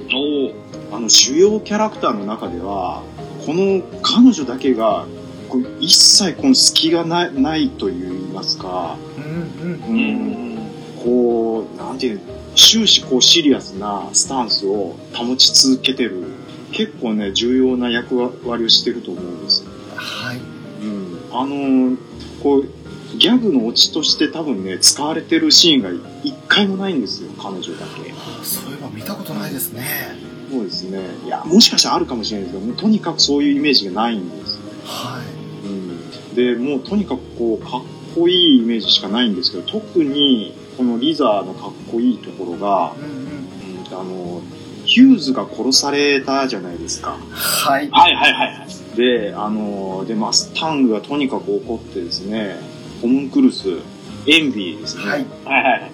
Speaker 3: あの、主要キャラクターの中では、この彼女だけが、こう一切この隙がないないと言いますか、
Speaker 1: うんうん。
Speaker 3: う
Speaker 2: うんん。
Speaker 3: こう、なんていうの終始こうシリアスなスタンスを保ち続けてる、結構ね、重要な役割をしてると思うんです。
Speaker 1: はい。
Speaker 3: うん。あのこう、ギャグのオチとして多分ね、使われてるシーンが一回もないんですよ、彼女だけ。
Speaker 1: そういえば見たことないですね。
Speaker 3: そうですね。いや、もしかしたらあるかもしれないですけど、もうとにかくそういうイメージがないんです。
Speaker 1: はい。
Speaker 3: うん。で、もうとにかくこう、かっこいいイメージしかないんですけど、特に、このリザーのかっこいいところが、
Speaker 1: うんうん。
Speaker 3: うんあの、ヒューズが殺されたじゃないですか。
Speaker 1: はい。
Speaker 2: はいはいはいはい。
Speaker 3: で、あの、で、マスタングがとにかく怒ってですね、ホムンクルス、エンビーですね。
Speaker 1: はい。
Speaker 2: はいはい。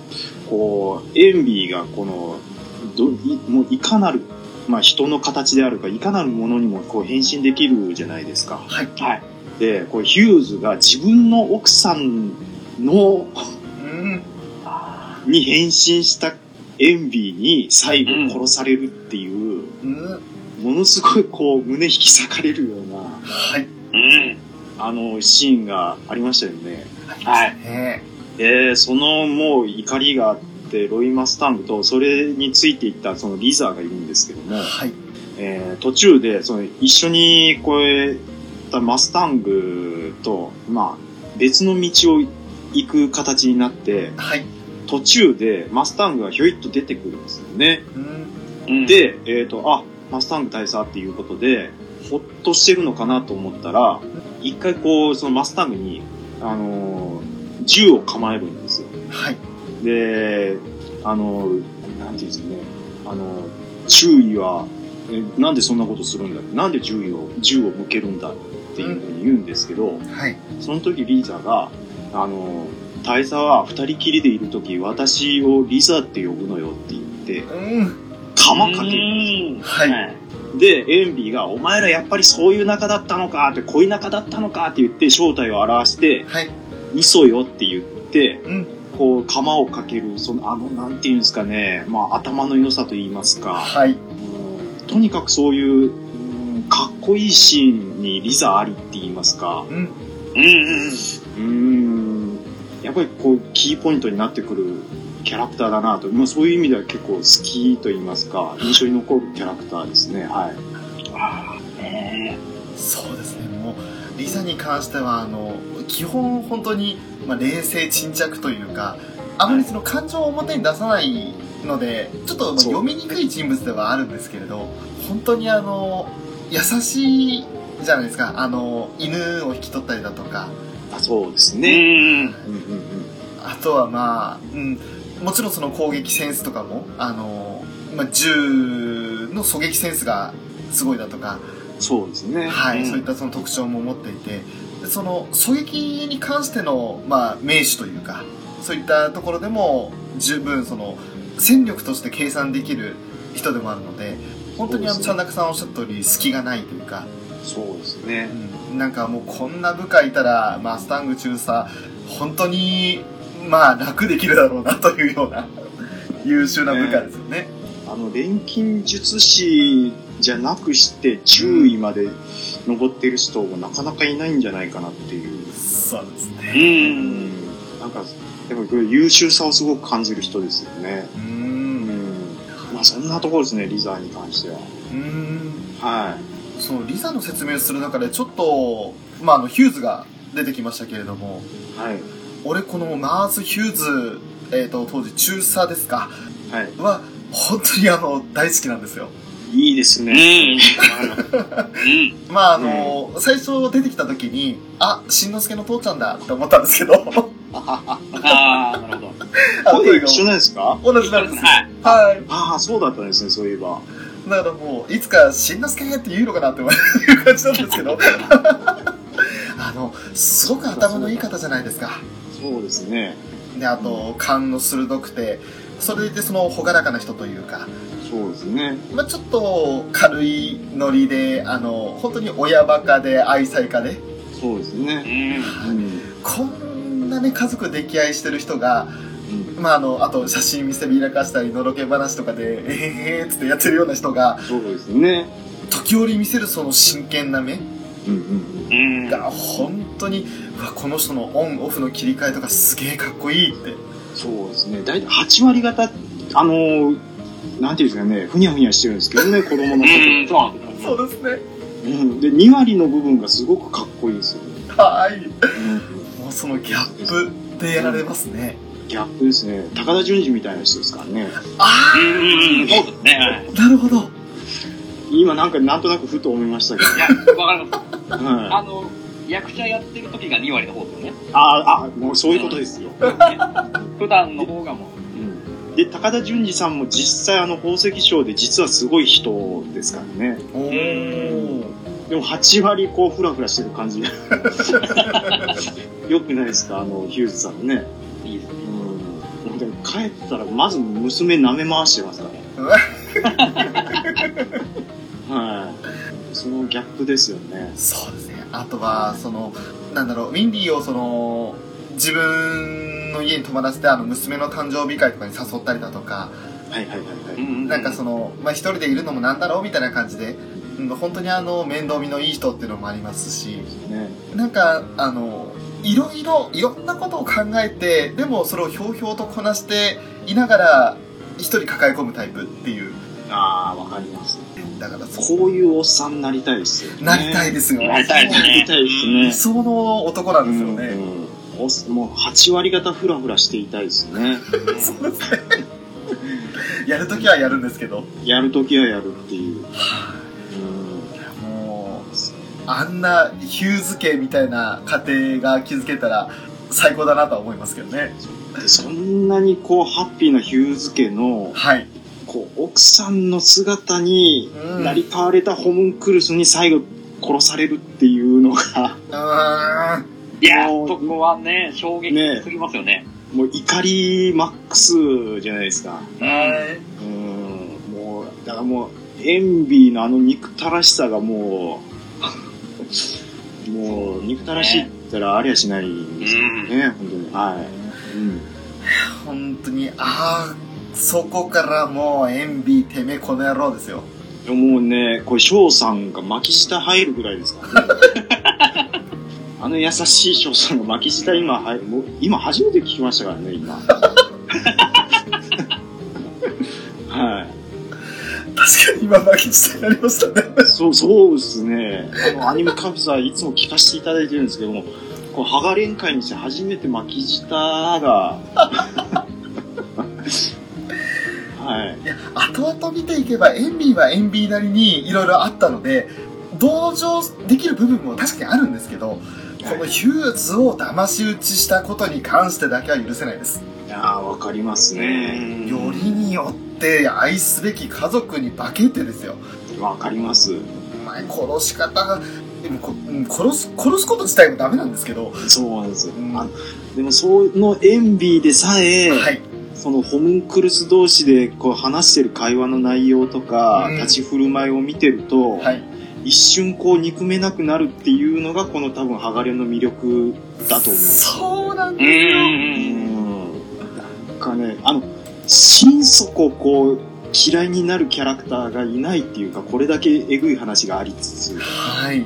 Speaker 3: こう、エンビーがこの、どいもういかなる、まあ人の形であるか、いかなるものにもこう変身できるじゃないですか。
Speaker 1: はい。
Speaker 2: はい。
Speaker 3: で、こうヒューズが自分の奥さんの、
Speaker 1: うん。
Speaker 3: に変身したエンビーに最後殺されるっていう、
Speaker 1: うん。
Speaker 3: ものすごいこう胸引き裂かれるような、
Speaker 1: はい。
Speaker 2: うん。
Speaker 3: あのシーンがありましたよね。
Speaker 2: はい。
Speaker 1: ね
Speaker 3: で、そのもう怒りがあって、ロイ・マスタングとそれについていったそのリザーがいるんですけども、
Speaker 1: はい。
Speaker 3: えー途中でその一緒にこうたマスタングと、まあ、別の道を行く形になって、
Speaker 1: はい。
Speaker 3: 途中でマスタングがひょいっと出てくるんですよね。
Speaker 1: うん。
Speaker 2: うん、
Speaker 3: で、えっ、と、あ、マスタング大佐っていうことで、ほっとしてるのかなと思ったら、一回こう、そのマスタングに、あのー銃を構えるんですよ。
Speaker 1: はい。
Speaker 3: で、あのーなんていうんですかね、あのー注意は、えなんでそんなことするんだなんで銃を、銃を向けるんだっていうふうに言うんですけど、
Speaker 1: はい。
Speaker 3: その時リーザが、あのー大佐は二人きりでいる時、私をリザって呼ぶのよって言って、
Speaker 1: うん。
Speaker 3: 釜かけるんですよ
Speaker 2: うん
Speaker 1: はい
Speaker 3: で、エンビーが、お前らやっぱりそういう仲だったのかって、恋仲だったのかって言って、正体を表して、
Speaker 1: はい。
Speaker 3: 嘘よって言って、
Speaker 1: うん。
Speaker 3: こう、釜をかける、その、あの、なんていうんですかね、まあ、頭の良さと言いますか、
Speaker 1: はい。
Speaker 3: うんとにかくそういう、うんかっこいいシーンにリザありって言いますか、
Speaker 1: うん。
Speaker 2: うん
Speaker 3: やっぱりこう、キーポイントになってくるキャラクターだなと、まあ、そういう意味では結構好きと言いますか、印象に残るキャラクターですね、はい。
Speaker 2: ああ、ね
Speaker 1: そうですね。もう、リサに関しては、あの、基本本当に、まあ、冷静沈着というか、あまりその感情を表に出さないので、ちょっと読みにくい人物ではあるんですけれど、本当にあの、優しいじゃないですか。あの、犬を引き取ったりだとか、
Speaker 3: あそうです
Speaker 2: え。
Speaker 3: ね。
Speaker 2: うん。
Speaker 3: うんうんうん
Speaker 1: あとはまあ、うん、もちろんその攻撃センスとかも、あの、まあ、銃の狙撃センスがすごいだとか、
Speaker 3: そうですね。
Speaker 1: はい、
Speaker 2: うん
Speaker 1: そういったその特徴も持っていて、でその狙撃に関しての、まあ、名手というか、そういったところでも十分その戦力として計算できる人でもあるので、本当にあの、
Speaker 3: ね
Speaker 1: ちゃんなかさんおっしゃった通り隙がないというか、
Speaker 3: そうですね。
Speaker 1: うん、なんかもうこんな部下いたら、マスタング中佐、本当に、まあ楽できるだろうなというような優秀な部下ですよね。
Speaker 3: あの、錬金術師じゃなくして10位まで登ってる人もなかなかいないんじゃないかなっていう。
Speaker 1: そうです
Speaker 2: う。
Speaker 1: ね。
Speaker 3: うんなんか、でもこれ優秀さをすごく感じる人ですよね。
Speaker 1: う。
Speaker 3: うんん。まあそんなところですね、リザーに関しては。
Speaker 1: うん。
Speaker 3: は
Speaker 1: そう、リザの説明をする中でちょっと、まああの、ヒューズが出てきましたけれども、
Speaker 3: い。はい。
Speaker 1: 俺このマーズ・ヒューズ、えっ、と、当時中佐ですか、
Speaker 3: はい。
Speaker 1: は、本当にあの、大好きなんですよ。
Speaker 3: いいです
Speaker 2: うん。
Speaker 3: ね。
Speaker 2: うん。
Speaker 1: まああの、最初出てきた時に、あ、しんのすけの父ちゃんだって思ったんですけど、
Speaker 2: ああ、なるほど。
Speaker 3: 声一緒なんですか？
Speaker 1: 同じなんです。
Speaker 2: はい。
Speaker 1: はい。
Speaker 3: ああ、そうだったんですね、そういえば。
Speaker 1: だからもう、いつかしんのすけって言うのかなって思う感じなんですけど、あの、すごく頭のいい方じゃないですか。
Speaker 3: そうですね。
Speaker 1: で、あと、勘の鋭くて、それでその、ほがらかな人というか、
Speaker 3: そうですね。
Speaker 1: まあちょっと軽いノリで、あの、本当に親バカで愛妻家で、
Speaker 3: そうです
Speaker 2: う
Speaker 3: ね。
Speaker 2: ん。
Speaker 3: うん。
Speaker 1: こんなね、家族溺愛してる人が、
Speaker 3: うん
Speaker 1: まああの、あと写真見せびらかしたり、のろけ話とかで、えへへーっつってやってるような人が、
Speaker 3: そうですね。
Speaker 1: 時折見せるその真剣な目
Speaker 3: うんうん
Speaker 2: うん。
Speaker 1: が、本当に、うわ、この人のオン、オフの切り替えとかすげえかっこいいって。
Speaker 3: そうですね。大体8割方、あのー、なんていうんですかね、ふにゃふにゃしてるんですけどね、子供のこ
Speaker 2: うん、そうなんですよ。
Speaker 1: そうですね。
Speaker 3: と。うん。で、2割の部分がすごくかっこいいですよね。
Speaker 1: はい。
Speaker 3: うん。
Speaker 1: もうそのギャップでやられますね。
Speaker 3: ギャップですね。高田純次みたいな人ですからね。
Speaker 1: あ
Speaker 2: うんうんうん、そうですね。はい。
Speaker 1: あなるほど。
Speaker 3: 今なんかなんとなくふと思いましたけど。
Speaker 2: いや、わかります。
Speaker 3: はい。
Speaker 2: あの、役者やってる時が2割の方ですよね。
Speaker 3: ああ、もうそういうことですよ。
Speaker 2: 普段の方がも
Speaker 3: うん。で、高田純次さんも実際あの宝石商で実はすごい人ですからね。でも8割こうフラフラしてる感じ。よくないですか？あの、ヒューズさんね。
Speaker 2: ういいですね。
Speaker 3: うん。でも帰ったらまず娘舐め回してますからね。はい。そのギャップですよね。
Speaker 1: そうですね。あとは、その、なんだろう、ウィンディをその、自分の家に泊まらせて、あの、娘の誕生日会とかに誘ったりだとか、
Speaker 3: はいはいはいはい。
Speaker 2: ん
Speaker 1: なんかその、まあ、一人でいるのもなんだろうみたいな感じで、うん本当にあの、面倒見のいい人っていうのもありますし、
Speaker 3: ね。
Speaker 1: なんか、あの、いろいろ、いろんなことを考えて、でもそれをひょうひょうとこなしていながら、一人抱え込むタイプっていう。
Speaker 3: ああ、わかります。
Speaker 1: だからそ
Speaker 3: こういうおっさんになりたいですよね。
Speaker 1: う、なりたいですよ。
Speaker 2: なりたいですね
Speaker 3: なりたいですね
Speaker 1: 理。想の男なんですよね。
Speaker 3: うんおもう8割方フラフラしていたいですね。
Speaker 1: そうですね。やるときはやるんですけど、
Speaker 3: やるときはやるっていう。うん
Speaker 1: もう、あんなヒューズ家みたいな家庭が築けたら最高だなとは思いますけどね。
Speaker 3: でそんなにこうハッピーなヒューズ家の
Speaker 1: はい。
Speaker 3: こう奥さんの姿に
Speaker 1: うん
Speaker 3: 成り代われたホムンクルスに最後殺されるっていうのが
Speaker 1: うーん。
Speaker 2: いや、そこはね、衝撃すぎますよね。
Speaker 3: もう怒りマックスじゃないですか。
Speaker 1: はい。
Speaker 3: うんもうだからもうエンビーのあの憎たらしさがもうもう憎たらしいって言ったらありゃしないんですよね、本当にはい、うん
Speaker 1: 本当に、ああ、そこからもう、エンビーてめえこの野郎ですよ。
Speaker 3: でももうね、これ翔さんが巻き舌入るぐらいですからね。あの優しい翔さんが巻き舌今入る、もう今初めて聞きましたからね、今。はい。
Speaker 1: 確かに今巻き舌になりましたね。
Speaker 3: そう、そうですね。あの、アニメカフェさんいつも聞かせていただいてるんですけども、こう、ハガレン会にして初めて巻き舌が、はい。
Speaker 1: いや、後々見ていけば、エンビーはエンビーなりにいろいろあったので、同情できる部分も確かにあるんですけど、このヒューズを騙し討ちしたことに関してだけは許せないです。
Speaker 3: いやー、わかりますね。
Speaker 1: よりによって愛すべき家族に化けてですよ。
Speaker 3: わかります。
Speaker 1: お前殺し方、でもこうん殺す、殺すこと自体もダメなんですけど、
Speaker 3: そうなんですよ。
Speaker 1: うん
Speaker 3: あでも、そのエンビーでさえ、
Speaker 1: はい。
Speaker 3: そのホムンクルス同士でこう話してる会話の内容とか、
Speaker 1: うん
Speaker 3: 立ち振る舞いを見てると、
Speaker 1: はい。
Speaker 3: 一瞬こう憎めなくなるっていうのがこの多分ハガレンの魅力だと思う
Speaker 1: そうなん
Speaker 2: う
Speaker 1: ですよ。
Speaker 3: うんん。なんかね、あの、心底こう、嫌いになるキャラクターがいないっていうか、これだけエグい話がありつつ、
Speaker 1: はい。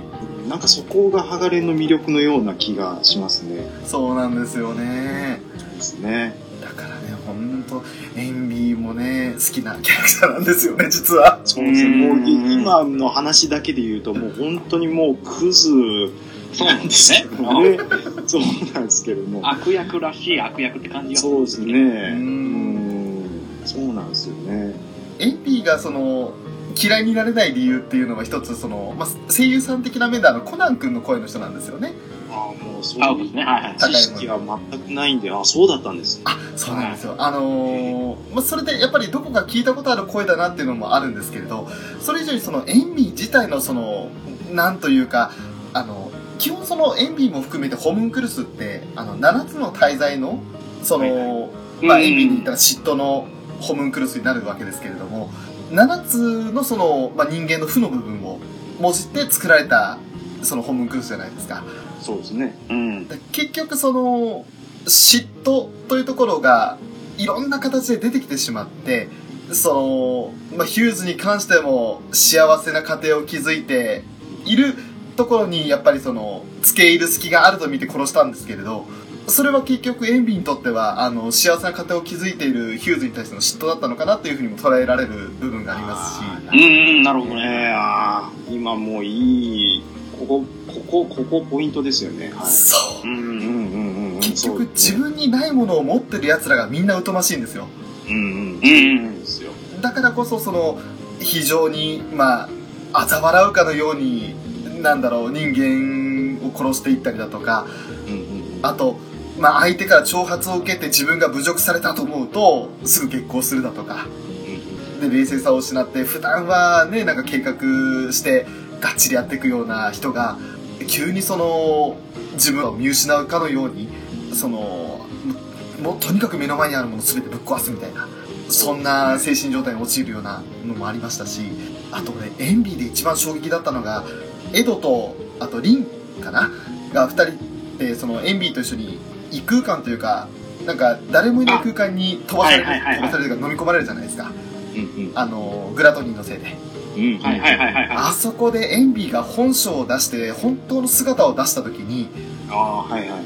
Speaker 3: なんかそこがハガレンの魅力のような気がしますね。
Speaker 1: そうなんですよね。
Speaker 3: ですね。
Speaker 1: と、エンビーもね、好きなキャラクターなんですよね、実は。
Speaker 3: そうですね。
Speaker 2: うん
Speaker 3: もうい今の話だけで言うと、もう本当にもうクズ
Speaker 2: そうなんですね
Speaker 3: け。どね。そうなんですけども。
Speaker 2: 悪役らしい悪役って感じが
Speaker 3: そうですね。
Speaker 1: う
Speaker 3: うんん。そうなんですよね。
Speaker 1: エンビーがその、嫌いになれない理由っていうのは一つその、まあ、声優さん的な面であのコナン君の声の人なんですよね
Speaker 3: ああ、もうそういう
Speaker 2: ですね。はいはい。
Speaker 3: 知識は全くないんで、あそうだったんです。
Speaker 1: あそうなんですよあのーまあ、それでやっぱりどこか聞いたことある声だなっていうのもあるんですけれどそれ以上にそのエンビー自体のそのなんというかあの基本そのエンビーも含めてホムンクルスってあの7つの大罪のその、まあ、エンビーに言ったら嫉妬のホムンクルスになるわけですけれども7つのその、まあ、人間の負の部分をもじって作られたそのホムンクルスじゃないですか。
Speaker 3: そうですね。
Speaker 2: うん。
Speaker 1: で結局その嫉妬というところがいろんな形で出てきてしまってその、まあ、ヒューズに関しても幸せな家庭を築いているところにやっぱりその付け入る隙があると見て殺したんですけれどそれは結局エンビーにとってはあの幸せな家庭を築いているヒューズに対しての嫉妬だったのかなというふうにも捉えられる部分がありますし
Speaker 3: あ
Speaker 2: うんうん、なるほど
Speaker 3: ね今もういい、ここ、ここ、ここポイントですよね。はい。
Speaker 1: そう
Speaker 2: うん。
Speaker 3: うんうんうんうん。
Speaker 1: 結局自分にないものを持ってる奴らがみんな疎ましいんですよ
Speaker 3: うんうん。
Speaker 2: うん
Speaker 3: そうなんですよ。
Speaker 1: だからこそその非常にまあ嘲笑うかのようになんだろう人間を殺していったりだとか
Speaker 3: うんうん
Speaker 1: あと、まあ、相手から挑発を受けて自分が侮辱されたと思うとすぐ激高するだとか
Speaker 3: うん
Speaker 1: で冷静さを失って普段はねなんか計画してがっちりやっていくような人が急にその自分を見失うかのようにそのももうとにかく目の前にあるもの全てぶっ壊すみたいなそんな精神状態に陥るようなのもありましたしあとねエンビーで一番衝撃だったのがエドとあとリンかな？が2人でそのエンビーと一緒に異空間というかなんか誰もいない空間に飛ばされる飛ばされるか飲み込まれるじゃないですか。
Speaker 3: うんうん。
Speaker 1: あのグラトニーのせいで
Speaker 3: うん。
Speaker 2: はいはいはいはいは
Speaker 1: あそこでエンビーが本性を出して本当の姿を出した時に
Speaker 3: ああ、はいはいはい。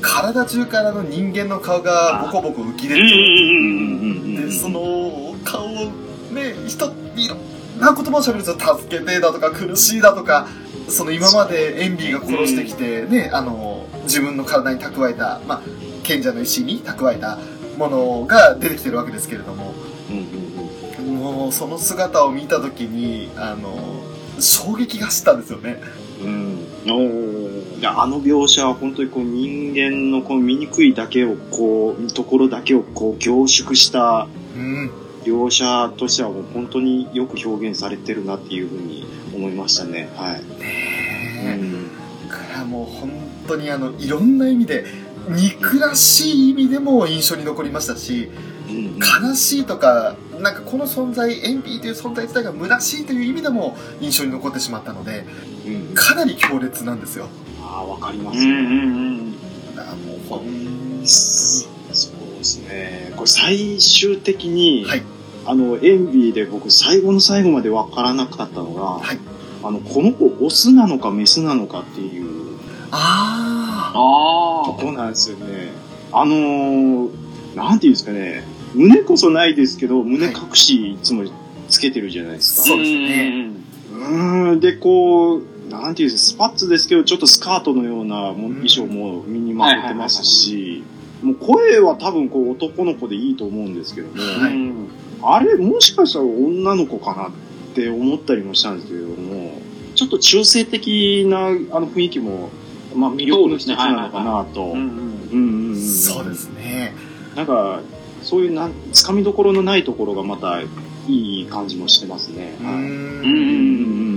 Speaker 1: 体中からの人間の顔がボコボコ浮き出てでその顔をね人いろんな言葉を喋るんですよ助けてだとか苦しいだとかその今までエンビーが殺してきてねあの自分の体に蓄えたまあ賢者の石に蓄えたものが出てきてるわけですけれどもその姿を見た時にあの衝撃がしたんですよね
Speaker 3: うん。
Speaker 2: おー。
Speaker 3: いやあの描写は本当にこう人間のこの醜いだけをこう、ところだけをこう凝縮した
Speaker 1: うん
Speaker 3: 描写としてはもう本当によく表現されてるなっていうふうに思いましたね。はい。
Speaker 1: ね
Speaker 3: うん
Speaker 1: からもう本当にあのいろんな意味で憎らしい意味でも印象に残りましたし
Speaker 3: うん
Speaker 1: 悲しいとかなんかこの存在エンビーという存在自体が虚しいという意味でも印象に残ってしまったので
Speaker 3: うん
Speaker 1: かなり強烈なんですよ
Speaker 3: ああ、わかりますよ。
Speaker 2: うんうんうん。
Speaker 1: もう本当
Speaker 3: そうですね。これ最終的に、
Speaker 1: はい
Speaker 3: あの、エンビーで僕最後の最後までわからなかったのが、
Speaker 1: はい
Speaker 3: あの、この子オスなのかメスなのかっていう
Speaker 1: あ
Speaker 2: あ
Speaker 3: とこなんですよね。あのー、なんていうんですかね、胸こそないですけど、胸隠しいつもつけてるじゃないですか。
Speaker 1: そうですね。
Speaker 3: うーん、で、こう、なんていうんですか、スパッツですけど、ちょっとスカートのような衣装も身にまとってますし、もう声は多分こう男の子でいいと思うんですけども、
Speaker 1: はい。
Speaker 2: うん
Speaker 3: あれ、もしかしたら女の子かなって思ったりもしたんですけれども、ちょっと中性的なあの雰囲気も、まあ魅力の一つなのかなと。
Speaker 2: うんうん。
Speaker 3: うんうんうん。
Speaker 1: そうですね。
Speaker 3: なんか、そういうなん、つかみどころのないところがまたいい感じもしてますね。
Speaker 1: う
Speaker 3: はい。
Speaker 2: うん
Speaker 1: ん
Speaker 3: うんうん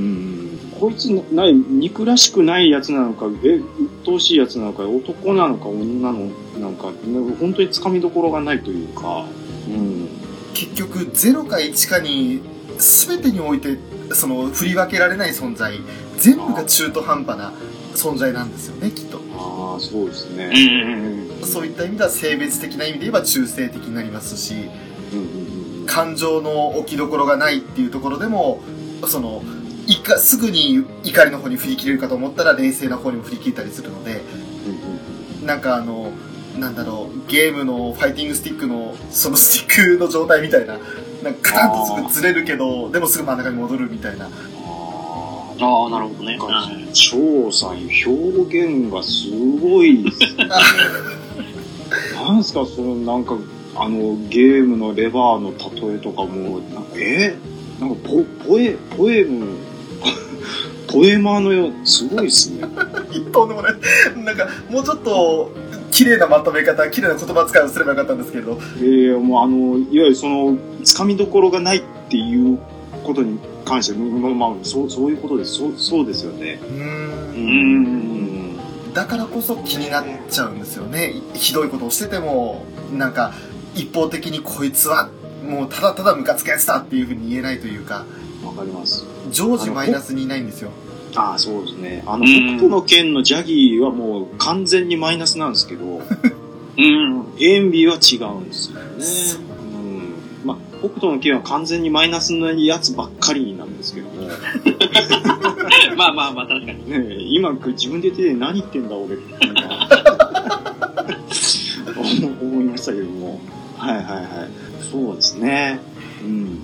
Speaker 3: こいつな、ない、憎らしくないやつなのか、え、鬱陶しいやつなのか、男なのか、女の、なんか、なんか本当につかみどころがないというか、うん。
Speaker 1: 結局0か1かに全てにおいてその振り分けられない存在。全部が中途半端な存在なんですよねきっと
Speaker 3: ああ、そうですね。
Speaker 2: うんうんうん。
Speaker 1: そういった意味では性別的な意味で言えば中性的になりますし感情の置きどころがないっていうところでもそのいかすぐに怒りの方に振り切れるかと思ったら冷静な方にも振り切ったりするので
Speaker 3: うん
Speaker 1: なんかあのなんだろうゲームのファイティングスティックのそのスティックの状態みたいななんかカタンとすぐずれるけどでもすぐ真ん中に戻るみたいな
Speaker 3: あ
Speaker 2: ああ、なるほどね。
Speaker 3: あ、張さん、表現がすごいですね。なんすか、その、なんか、あの、ゲームのレバーの例えとかも、なんかえ？ーなんかポ、ポエ、ポエム、ポエマーのよう、すごいっすね。
Speaker 1: 一等でもね、なんか、もうちょっと、綺麗なまとめ方、綺麗な言葉遣いをすればよかったんですけど、
Speaker 3: えー、もうあの、いわゆるその、つかみどころがないっていうことに関して、まあ、まあ、そう、そういうことです。そう、そうですよね。
Speaker 1: う
Speaker 3: んん。
Speaker 1: だからこそ気になっちゃうんですよね。ひどいことをしてても、なんか、一方的にこいつは、もうただただムカつくやつだっていうふうに言えないというか、
Speaker 3: わかります。
Speaker 1: 常時マイナスにいないんですよ。
Speaker 3: ああ、そうですね。あの、
Speaker 2: うん
Speaker 3: 北斗の剣のジャギーはもう完全にマイナスなんですけど、
Speaker 2: うん。
Speaker 3: エンビーは違うんですよね。北斗の剣は完全にマイナスのやつばっかりなんですけども、ね
Speaker 2: まあまあまあ、確かに。
Speaker 3: え今自分で言って何言ってんだ俺って思 思いましたけども。はいはいはい。そうですね。うん。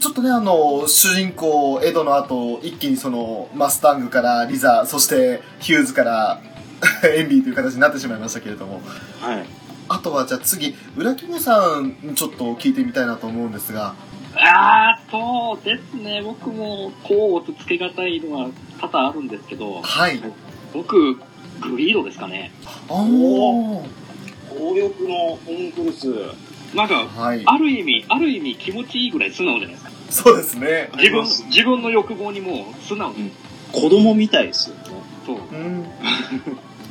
Speaker 1: ちょっとね、あの、主人公、エドの後、一気にその、マスタングからリザ、そしてヒューズから エンビーという形になってしまいましたけれども、
Speaker 3: はい。
Speaker 1: あとはじゃあ次、ウラキムさん、ちょっと聞いてみたいなと思うんですが、
Speaker 2: ああ、そうですね。僕も、こうとつけがたいのは多々あるんですけど、
Speaker 1: はい。
Speaker 2: 僕、グリードですかね。
Speaker 1: あー
Speaker 3: 強力のホンクルス。
Speaker 2: なんか、
Speaker 1: はい。
Speaker 2: ある意味、ある意味気持ちいいぐらい素直じゃないですか。
Speaker 1: そうですね。
Speaker 2: 自分自分の欲望にもう素直に。
Speaker 3: 子供みたいですよね。
Speaker 2: そう。
Speaker 1: うん。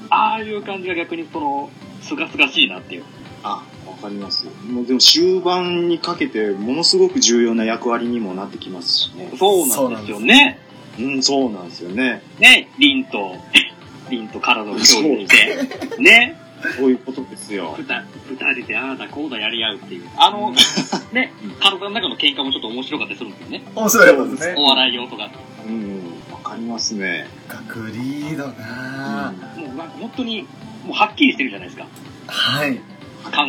Speaker 2: ああいう感じが逆にその、すがすがしいなっていう。
Speaker 3: あ、わかります。もうでも終盤にかけてものすごく重要な役割にもなってきますしね。
Speaker 2: そうなんですよね。
Speaker 3: うん、そうなんですよね。
Speaker 2: ね、凛と、凛と体を共有して、ね、
Speaker 3: そういうことですよ。
Speaker 2: 二二人でああだこうだやり合うっていう。あの、ね、体の中の喧嘩もちょっと面白かったりするんですよね。
Speaker 1: 面白いですね
Speaker 2: お。笑い用とか。
Speaker 3: うん、わかりますね。
Speaker 1: グリードなぁ
Speaker 2: もうなんか本当に、もうはっきりしてるじゃないですか。
Speaker 1: はい。
Speaker 2: 考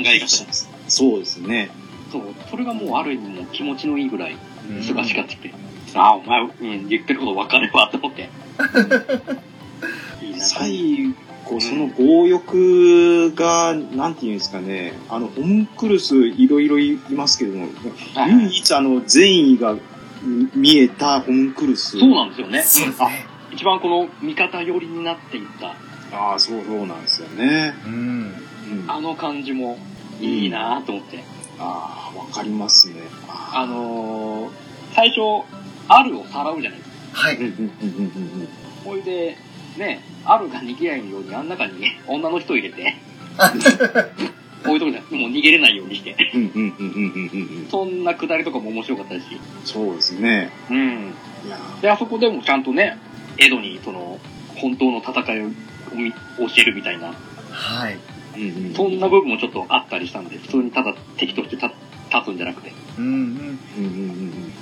Speaker 2: え方が。
Speaker 3: そうですね。
Speaker 2: そう。それがもうある意味もう気持ちのいいぐらい、
Speaker 1: うん
Speaker 2: すがしかってて。ああ、お前、うん、言ってること分かるわ、と思って。いいな
Speaker 3: 最後、その強欲が、なんていうんですかね、あの、ホムンクルスいろいろいますけども、
Speaker 2: はい
Speaker 3: 唯一あの、善意が見えたホムンクルス。
Speaker 2: そうなんですよね。
Speaker 1: そうですね。
Speaker 2: 一番この味方寄りになっていった、
Speaker 3: ああ、そう、そうなんですよね。
Speaker 1: うん。
Speaker 3: うん、あ
Speaker 2: あの感じもいいなと思って。
Speaker 3: あー、わかりますね。
Speaker 2: あのー、最初、アルをさらうじゃないですか。
Speaker 1: はい。
Speaker 3: うんうんうんうんうん
Speaker 2: ほいで、ね、アルが逃げないようにあん中に女の人入れて、こういうとこじゃもう逃げれないようにして、
Speaker 3: うんうんうんうんうんうんうん
Speaker 2: そんなくだりとかも面白かったし、
Speaker 3: そうですね。
Speaker 2: うん。
Speaker 3: いや
Speaker 2: で、あそこでもちゃんとね、エドにその、本当の戦いをみ教えるみたいな、
Speaker 1: はい。
Speaker 3: ーうんうん
Speaker 2: そんな部分もちょっとあったりしたんで、普通にただ敵として立立つんじゃなくて、
Speaker 1: うんうん。
Speaker 3: うんうんうん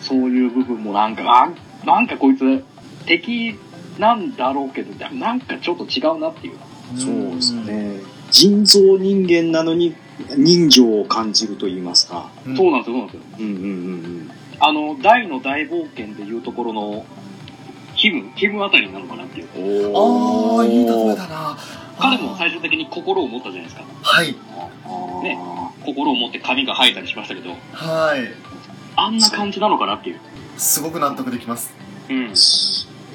Speaker 2: そういう部分もなんか、あなんかこいつ敵なんだろうけど、なんかちょっと違うなっていう。
Speaker 3: うんそうですね。人造人間なのに人情を感じると言いますか。
Speaker 1: うん。
Speaker 2: そうなんですよ、そうなんですよ。
Speaker 3: うんうんうん
Speaker 2: あの、大の大冒険でいうところの、気分、気分あたりになるのかなっていう。
Speaker 1: ああ、いい例えだな
Speaker 2: 彼も最終的に心を持ったじゃないですか。
Speaker 1: はい。
Speaker 2: ね心を持って髪が生えたりしましたけど、
Speaker 1: はい。
Speaker 2: あんな感じなのかなっていう。
Speaker 1: すごく納得できます。
Speaker 2: うん。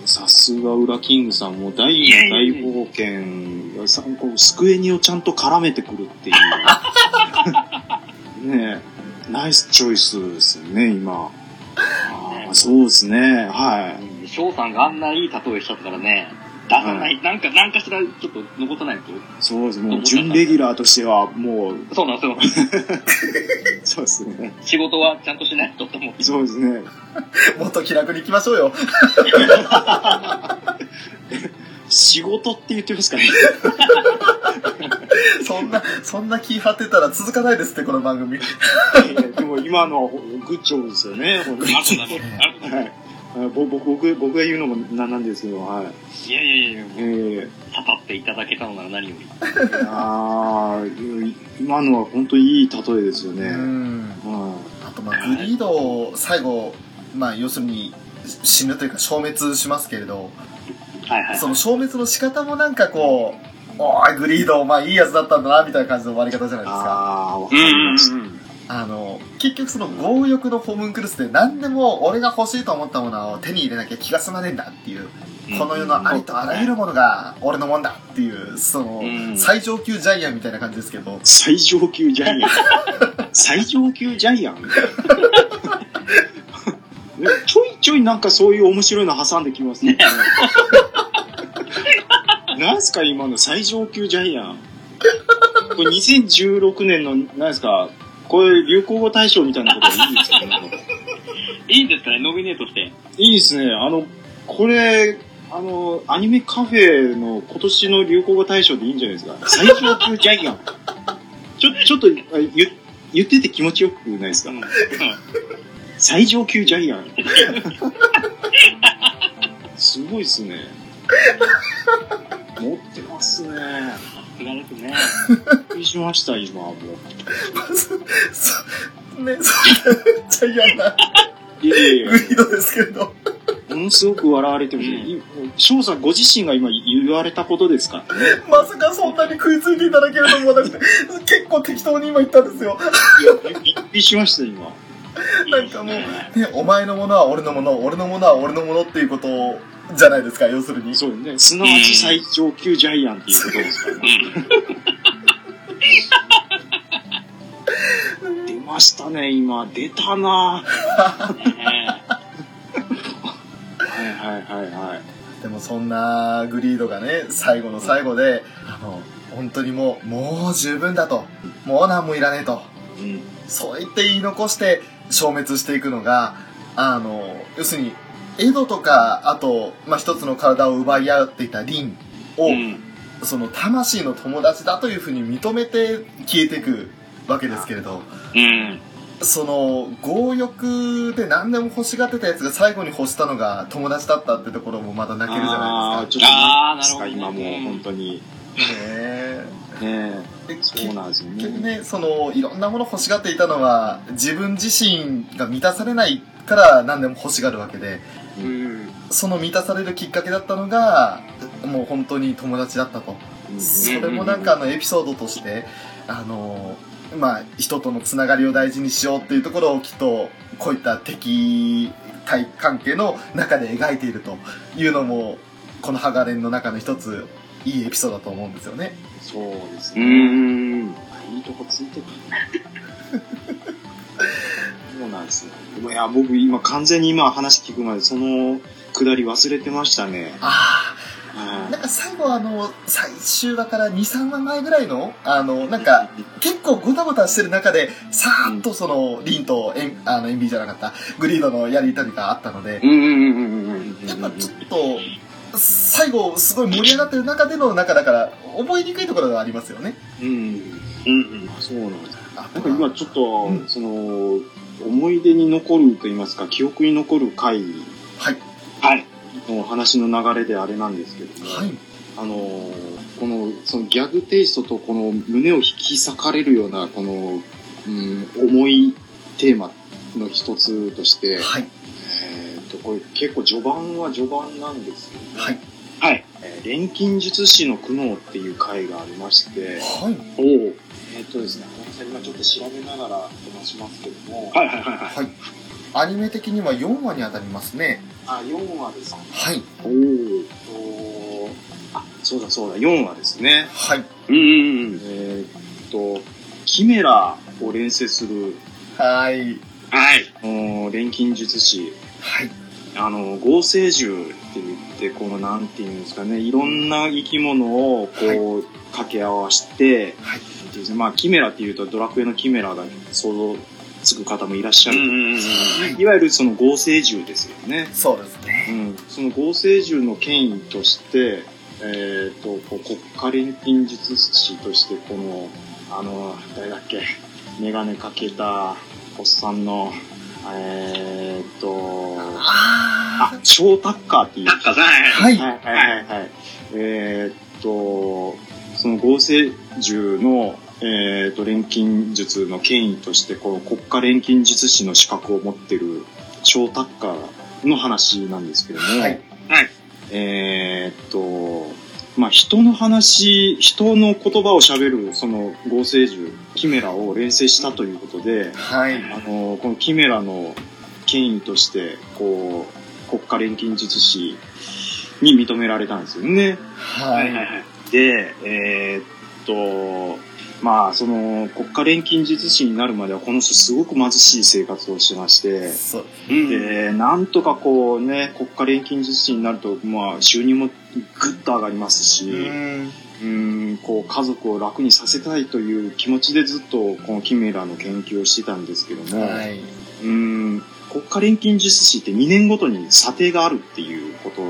Speaker 3: さすがウラキングさんも大の大冒険。さこうスクエニをちゃんと絡めてくるっていう。ねえ。ナイスチョイスですね今。あーそうですね。はい。
Speaker 2: 翔さんがあんないい例えしちゃったからね、出さない、なんか、なんかしらちょっと残さないと。
Speaker 3: そうですもう準レギュラーとしてはもう。
Speaker 2: そうなんですよ。
Speaker 3: そうですね。
Speaker 2: 仕事はちゃんとしない？とと思って。
Speaker 3: そうですね。
Speaker 1: もっと気楽に行きましょうよ。
Speaker 3: 仕事って言ってますかね。
Speaker 1: そんな、そんな気張ってたら続かないですって、この番組。
Speaker 3: でも今のはグッジョブですよね。本当にはい僕僕僕が言うのもなんなんですけどはい
Speaker 2: いやいやいや
Speaker 3: え
Speaker 2: たたっていただけたのなら何より。
Speaker 3: ー、ああ今のは本当にいい例えですよね、
Speaker 1: うん。
Speaker 3: は
Speaker 1: あと、まあ、グリードを最後、まあ、要するに死ぬというか消滅しますけれど、
Speaker 2: はいはい。
Speaker 1: その消滅の仕方もなんかこう、おーい、グリード、まあいいやつだったんだな、みたいな感じの終わり方じゃないですか。
Speaker 3: ああ、わか
Speaker 2: うん
Speaker 3: り
Speaker 2: うん
Speaker 3: ました。
Speaker 2: うん。
Speaker 1: あの、結局その強欲のホムンクルスで何でも俺が欲しいと思ったものを手に入れなきゃ気が済まねえんだっていう、この世のありとあらゆるものが俺のもんだっていう、その
Speaker 2: う、ん
Speaker 1: 最上級ジャイアンみたいな感じですけど、
Speaker 3: 最上級ジャイアン？最上級ジャイアン？ね ちょいちょいなんかそういう面白いの挟んできますね。なんすか今の最上級ジャイアン？これ2016年の、なんですか、これ流行語大賞みたいなことでいいんですか？ね
Speaker 2: いいんですかね、ノミネートして。
Speaker 3: いいですね。あの、これ、あの、アニメカフェの今年の流行語大賞でいいんじゃないですか？最上級ジャイアン。ちょ、ちょっと、あ言言ってて気持ちよくないですか、
Speaker 2: うん
Speaker 3: 最上級ジャイアン。すごいっすね。持ってますね。
Speaker 2: さすがですね。
Speaker 3: びっくりしました、今もう。
Speaker 1: そね、そんなジャイアンない
Speaker 3: やいやい
Speaker 1: グリードですけど、
Speaker 3: や、ものすごく笑われてる。い翔さんご自身が今言われたことですからね。
Speaker 1: まさかそんなに食いついていただけると思わなくて、結構適当に今言ったんですよ。
Speaker 3: いやびっくりしました、今。
Speaker 1: なんかもう、ね、お前のものは俺のもの、俺のものは俺のものっていうことじゃないですか、要するに。
Speaker 3: そうね。すなわち最上級ジャイアンっていうことですからね。出ましたね、今。出たな
Speaker 2: ね
Speaker 3: はいはいはいはい。
Speaker 1: でもそんなグリードがね、最後の最後で、あの、本当にもう、もう十分だと。もう何もいらねえと。
Speaker 3: うん。
Speaker 1: そう言って言い残して消滅していくのが、あの、要するに、エドとか、あと、まあ、一つの体を奪い合っていたリンを、
Speaker 2: うん。
Speaker 1: その魂の友達だというふうに認めて消えていくわけですけれど、
Speaker 2: うん。
Speaker 1: その、強欲で何でも欲しがってたやつが最後に欲したのが友達だったってところもまだ泣けるじゃないですか。
Speaker 3: ちょっと
Speaker 2: あー
Speaker 3: な
Speaker 2: るほどね
Speaker 3: 今もう本当に。
Speaker 1: ねえ
Speaker 3: ね
Speaker 1: で
Speaker 3: そうなんですよね。
Speaker 1: 結局ね、その、いろんなもの欲しがっていたのは、自分自身が満たされないから何でも欲しがるわけで、
Speaker 2: うん。
Speaker 1: その満たされるきっかけだったのが、もう本当に友達だったと。
Speaker 3: うん
Speaker 1: それもなんかあのエピソードとして、あの、まあ、人とのつながりを大事にしようっていうところをきっと、こういった敵対関係の中で描いているというのも、このハガレンの中の一つ、いいエピソードだと思うんですよね。
Speaker 3: そうです
Speaker 2: う
Speaker 3: ね。
Speaker 2: ん。
Speaker 3: いいとこついてる。ですね。いや、僕今完全に今話聞くまでそのくだり忘れてましたね。
Speaker 1: ああ、
Speaker 3: はい
Speaker 1: なんか最後あの、最終話から2、3話前ぐらいの、あの、なんか、結構ゴタゴタしてる中で、さーっとその、リンとエン、あの、エンビーじゃなかった、グリードのやりとりがあったので
Speaker 2: う、んうんうんうんうん。
Speaker 1: やっぱちょっと、最後すごい盛り上がってる中での中だから、覚えにくいところがありますよね。
Speaker 3: うん。
Speaker 2: うん
Speaker 3: あそうなんです。
Speaker 1: あ
Speaker 3: なんか今ちょっと、
Speaker 1: うん
Speaker 3: その、思い出に残ると言いますか、記憶に残る回
Speaker 1: はい。
Speaker 2: はい。
Speaker 3: の話の流れであれなんですけども、
Speaker 1: はい。
Speaker 3: あのーこの、そのギャグテイストとこの胸を引き裂かれるような、この、うん、重いテーマの一つとして、
Speaker 1: はい。
Speaker 3: えー、と、これ結構序盤は序盤なんですけど、ね、
Speaker 1: はい。
Speaker 2: はい。
Speaker 3: えー錬金術師の苦悩っていう回がありまして、
Speaker 1: はい。
Speaker 2: おお。
Speaker 3: えっ、とですね、今ちょっと調べながら話しますけども、
Speaker 2: はいはいはいはい。
Speaker 1: はい。アニメ的には4話に当たりますね。
Speaker 3: あ、4話ですね。
Speaker 1: はい。
Speaker 2: おお。
Speaker 3: とあ、そうだそうだ、4話ですね。
Speaker 1: はい。
Speaker 2: うんうんうん。
Speaker 3: えーっと、キメラを連成する、
Speaker 1: はい。
Speaker 2: はい。
Speaker 3: 錬金術師、
Speaker 1: はい。
Speaker 3: あの、合成獣って言って、この、なんていうんですかね、いろんな生き物を、こう、掛け合わせて、
Speaker 1: はい。
Speaker 3: まあ、キメラっていうと、ドラクエのキメラが想像つく方もいらっしゃる。
Speaker 1: い
Speaker 3: いわゆるその合成獣ですよね。
Speaker 1: そうです
Speaker 3: う
Speaker 1: ね。
Speaker 3: ん。その合成獣の権威として、えっ、と、こう国家錬金術師として、この、あの、誰だっけ、メガネかけたおっさんの、えっ、と、
Speaker 1: あ
Speaker 3: あ、ショータッカーっていう。
Speaker 2: タッカー。
Speaker 1: は。
Speaker 2: はい
Speaker 3: はいはいはいはい。えーっと、その合成獣の、えーっと、錬金術の権威として、この国家錬金術師の資格を持ってるショータッカーの話なんですけども、
Speaker 1: はい。
Speaker 3: ええーっと、まあ、人の話、人の言葉を喋る、その合成獣、キメラを連成したということで、
Speaker 1: はい。
Speaker 3: あの、このキメラの権威として、こう、国家錬金術師に認められたんですよね。
Speaker 1: はい。
Speaker 2: はい。
Speaker 3: で、えーっと、まあ、その、国家錬金術師になるまでは、この人すごく貧しい生活をしてまして。で、なんとかこうね、国家錬金術師になると、まあ、収入もぐっと上がります
Speaker 1: う
Speaker 3: し、
Speaker 1: ん。
Speaker 3: うん、こう、家族を楽にさせたいという気持ちでずっと、このキメラの研究をしてたんですけども、
Speaker 1: はい。
Speaker 3: うん、国家錬金術師って2年ごとに査定があるっていうこと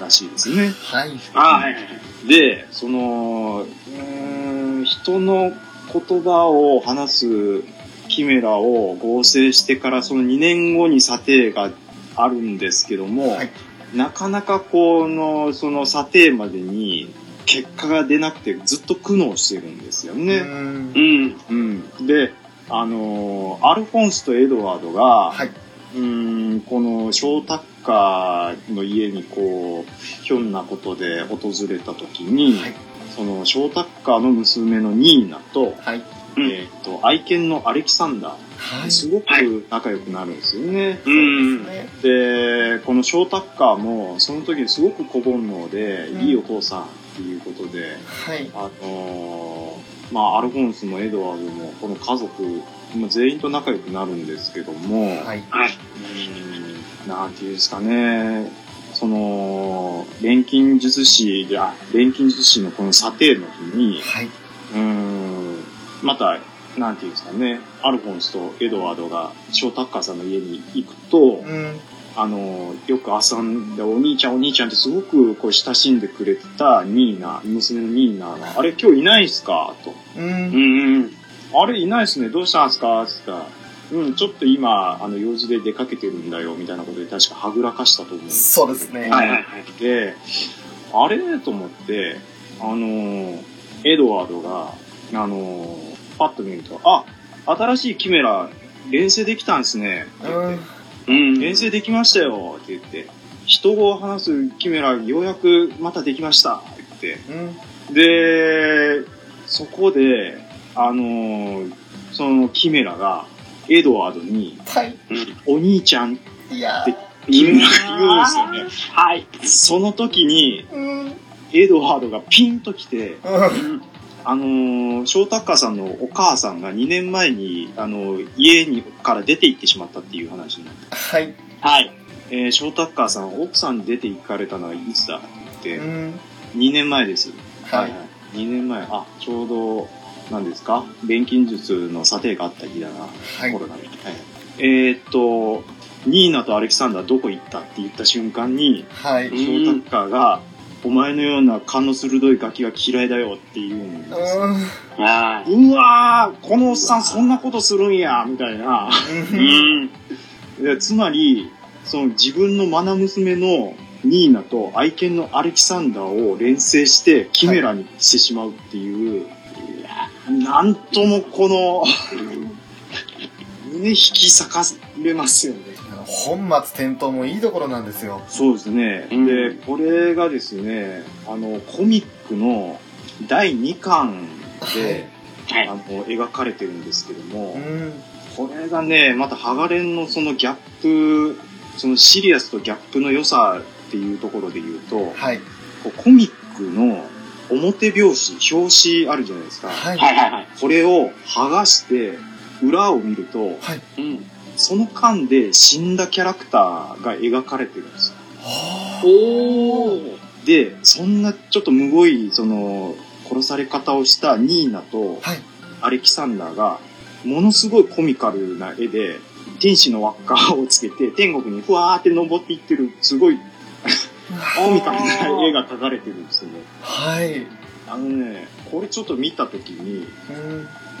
Speaker 3: らしいですね。
Speaker 1: はい。
Speaker 2: ああ、はいはいはい。
Speaker 3: で、その、うーん、人の言葉を話すキメラを合成してからその2年後に査定があるんですけども、
Speaker 1: はい
Speaker 3: なかなかこの、その査定までに結果が出なくてずっと苦悩してるんですよ
Speaker 1: う
Speaker 3: ね。
Speaker 1: ん
Speaker 2: うん。
Speaker 3: うん。で、あのーアルフォンスとエドワードが、
Speaker 1: はい。
Speaker 3: うーん、このショータッカーの家にこう、ひょんなことで訪れた時に、
Speaker 1: はい
Speaker 3: そのショータッカーの娘のニーナと、
Speaker 1: はい。
Speaker 2: うん
Speaker 3: えっ、と、愛犬のアレキサンダー、
Speaker 1: はい。
Speaker 3: すごく仲良くなるんですよね。
Speaker 2: うん。
Speaker 1: ね
Speaker 3: で、このショータッカーも、その時すごく小煩悩で、
Speaker 1: うん
Speaker 3: いいお父さんっていうことで、
Speaker 1: はい。
Speaker 3: あのーまあ、アルフォンスもエドワードも、この家族、全員と仲良くなるんですけども、
Speaker 1: はい。
Speaker 2: はい。
Speaker 3: うーんなんていうんですかね、その、錬金術師で、あ、錬金術師のこの査定の日に、
Speaker 1: はい。
Speaker 3: うーん、また、なんていうんですかね、アルフォンスとエドワードがショータッカーさんの家に行くと、
Speaker 1: うん。
Speaker 3: あの、よく遊んで、お兄ちゃんお兄ちゃんってすごくこう親しんでくれてたニーナ、娘のニーナが、あれ今日いないんすか？と。
Speaker 1: う。
Speaker 2: うんんうん。
Speaker 3: あれいないっすね、どうしたんすか？つったら、うん、ちょっと今、あの、用事で出かけてるんだよ、みたいなことで確かはぐらかしたと思うんです
Speaker 1: そうですね。
Speaker 2: はいはいはい。
Speaker 3: で、あれと思って、あのーエドワードが、あのーパッと見ると、あ、新しいキメラ、連成できたんですね。って言って
Speaker 2: うん。
Speaker 3: 連成できましたよって言って、人語を話すキメラ、ようやくまたできましたって
Speaker 1: うん。うん。
Speaker 3: 言って、で、そこで、あのーそのキメラが、エドワードに、
Speaker 1: はい。
Speaker 3: お兄ちゃん、
Speaker 1: いや
Speaker 3: でキメラが言うんですよね。
Speaker 2: はい。
Speaker 3: その時に、
Speaker 1: ー。うん。
Speaker 3: エドワードがピンと来て、
Speaker 1: うん。
Speaker 3: あのーショータッカーさんのお母さんが2年前に、あのー家にから出て行ってしまったっていう話になって、
Speaker 1: はい。
Speaker 2: はい。
Speaker 3: えーショータッカーさん、奥さん出て行かれたのはいつだって
Speaker 1: う、ん。
Speaker 3: 2年前です。
Speaker 1: はい。
Speaker 3: 2年前、あ、ちょうど、何ですか？錬金術の査定があった日だな。
Speaker 1: はい
Speaker 3: コロナで。はい。えーっと、ニーナとアレキサンダーどこ行ったって言った瞬間に、
Speaker 1: はい。
Speaker 3: ショータッカーが、お前のような勘の鋭いガキが嫌いだよって言うんですよ。
Speaker 1: う
Speaker 3: わーこのおっさんそんなことするんやみたいな。
Speaker 2: うん
Speaker 3: つまり、その自分の愛娘のニーナと愛犬のアレキサンダーを連成してキメラにしてしまうっていう、いやなんともこの、胸 引き裂かれますよね。
Speaker 1: 本末転倒もいいところなんですよ。
Speaker 3: そうですね。
Speaker 2: うん
Speaker 3: で、これがですね、あの、コミックの第2巻で、
Speaker 2: はい
Speaker 3: あ。の、描かれてるんですけども、
Speaker 1: うん。
Speaker 3: これがね、またハガレンのそのギャップ、そのシリアスとギャップの良さっていうところで言うと、
Speaker 1: はい。
Speaker 3: こうコミックの表表紙、表紙あるじゃないですか。
Speaker 1: はい。
Speaker 2: はいはいはい。
Speaker 3: これを剥がして、裏を見ると、
Speaker 1: はい。
Speaker 2: うん。
Speaker 3: その間で死んだキャラクターが描かれてるんですよ。
Speaker 1: は
Speaker 2: おー。
Speaker 3: で、そんなちょっとむごい、その、殺され方をしたニーナと
Speaker 1: はい。
Speaker 3: アレキサンダーが、ものすごいコミカルな絵で、天使の輪っかをつけて、天国にふわーって登っていってる、すごいコミカルな絵が描かれてるんですよね。
Speaker 1: はい。
Speaker 3: あのね、これちょっと見たときに、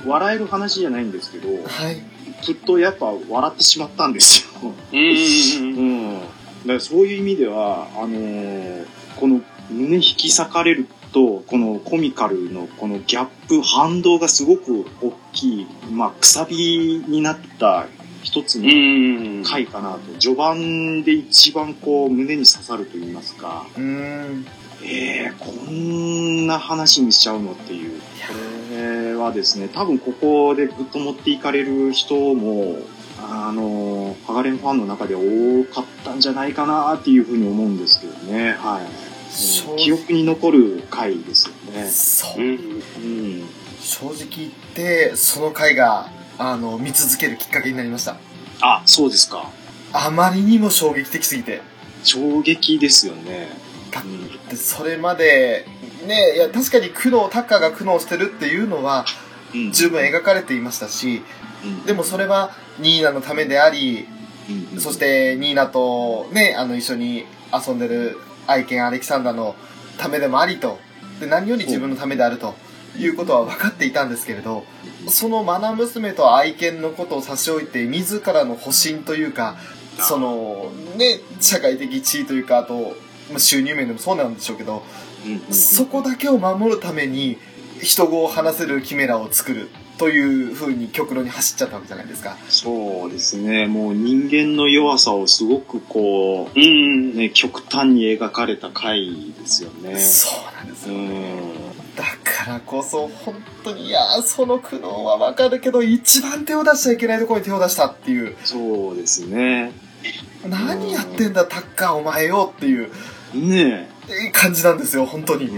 Speaker 1: うん。
Speaker 3: 笑える話じゃないんですけど、
Speaker 1: はい。
Speaker 3: ふっとやっぱ笑ってしまったんですよ。
Speaker 2: うんうんうん。
Speaker 3: うん。だからそういう意味では、あのーこの胸引き裂かれると、このコミカルのこのギャップ、反動がすごく大きい、まあ、くさびになった一つ
Speaker 2: う
Speaker 3: の
Speaker 2: ん。
Speaker 3: 回かなと。序盤で一番こう胸に刺さると言いますか、
Speaker 1: うん。
Speaker 3: えー、こんな話にしちゃうのっていう。これはですね、多分ここでぐっと持っていかれる人も、あの、ハガレンファンの中で多かったんじゃないかなっていうふうに思うんですけどね。はい。記憶に残る回ですよね。
Speaker 1: そうう。
Speaker 2: ん。
Speaker 3: うん。
Speaker 1: 正直言って、その回が、あの、見続けるきっかけになりました。
Speaker 3: あ、そうですか。
Speaker 1: あまりにも衝撃的すぎて。
Speaker 3: 衝撃ですよね。
Speaker 1: だ
Speaker 3: うん
Speaker 1: で、それまで、ね、いや、確かに苦悩、タッカーが苦悩してるっていうのは、
Speaker 3: うん
Speaker 1: 十分描かれていましたし、
Speaker 3: うん
Speaker 1: でもそれは、ニーナのためであり、
Speaker 3: うん
Speaker 1: そして、ニーナとね、あの、一緒に遊んでる愛犬アレキサンダーのためでもありと、で、何より自分のためであるということは分かっていたんですけれど、そのマナ娘と愛犬のことを差し置いて、自らの保身というか、その、ね、社会的地位というか、あと、まあ収入面でもそうなんでしょうけど、
Speaker 3: うん
Speaker 1: そこだけを守るために、人語を話せるキメラを作るという風に極論に走っちゃったわけじゃないですか。
Speaker 3: そうですね。もう人間の弱さをすごくこ
Speaker 2: うん。
Speaker 3: う、ね、極端に描かれた回ですよね。
Speaker 1: そうなんですよ。
Speaker 3: うん。
Speaker 1: だからこそ、本当に、いやー、その苦悩はわかるけど、一番手を出しちゃいけないところに手を出したっていう、
Speaker 3: そうですね。
Speaker 1: 何やってんだ、タッカーお前よっていう
Speaker 3: ね
Speaker 1: えー感じなんですよ、本当
Speaker 3: え。
Speaker 1: に。
Speaker 3: う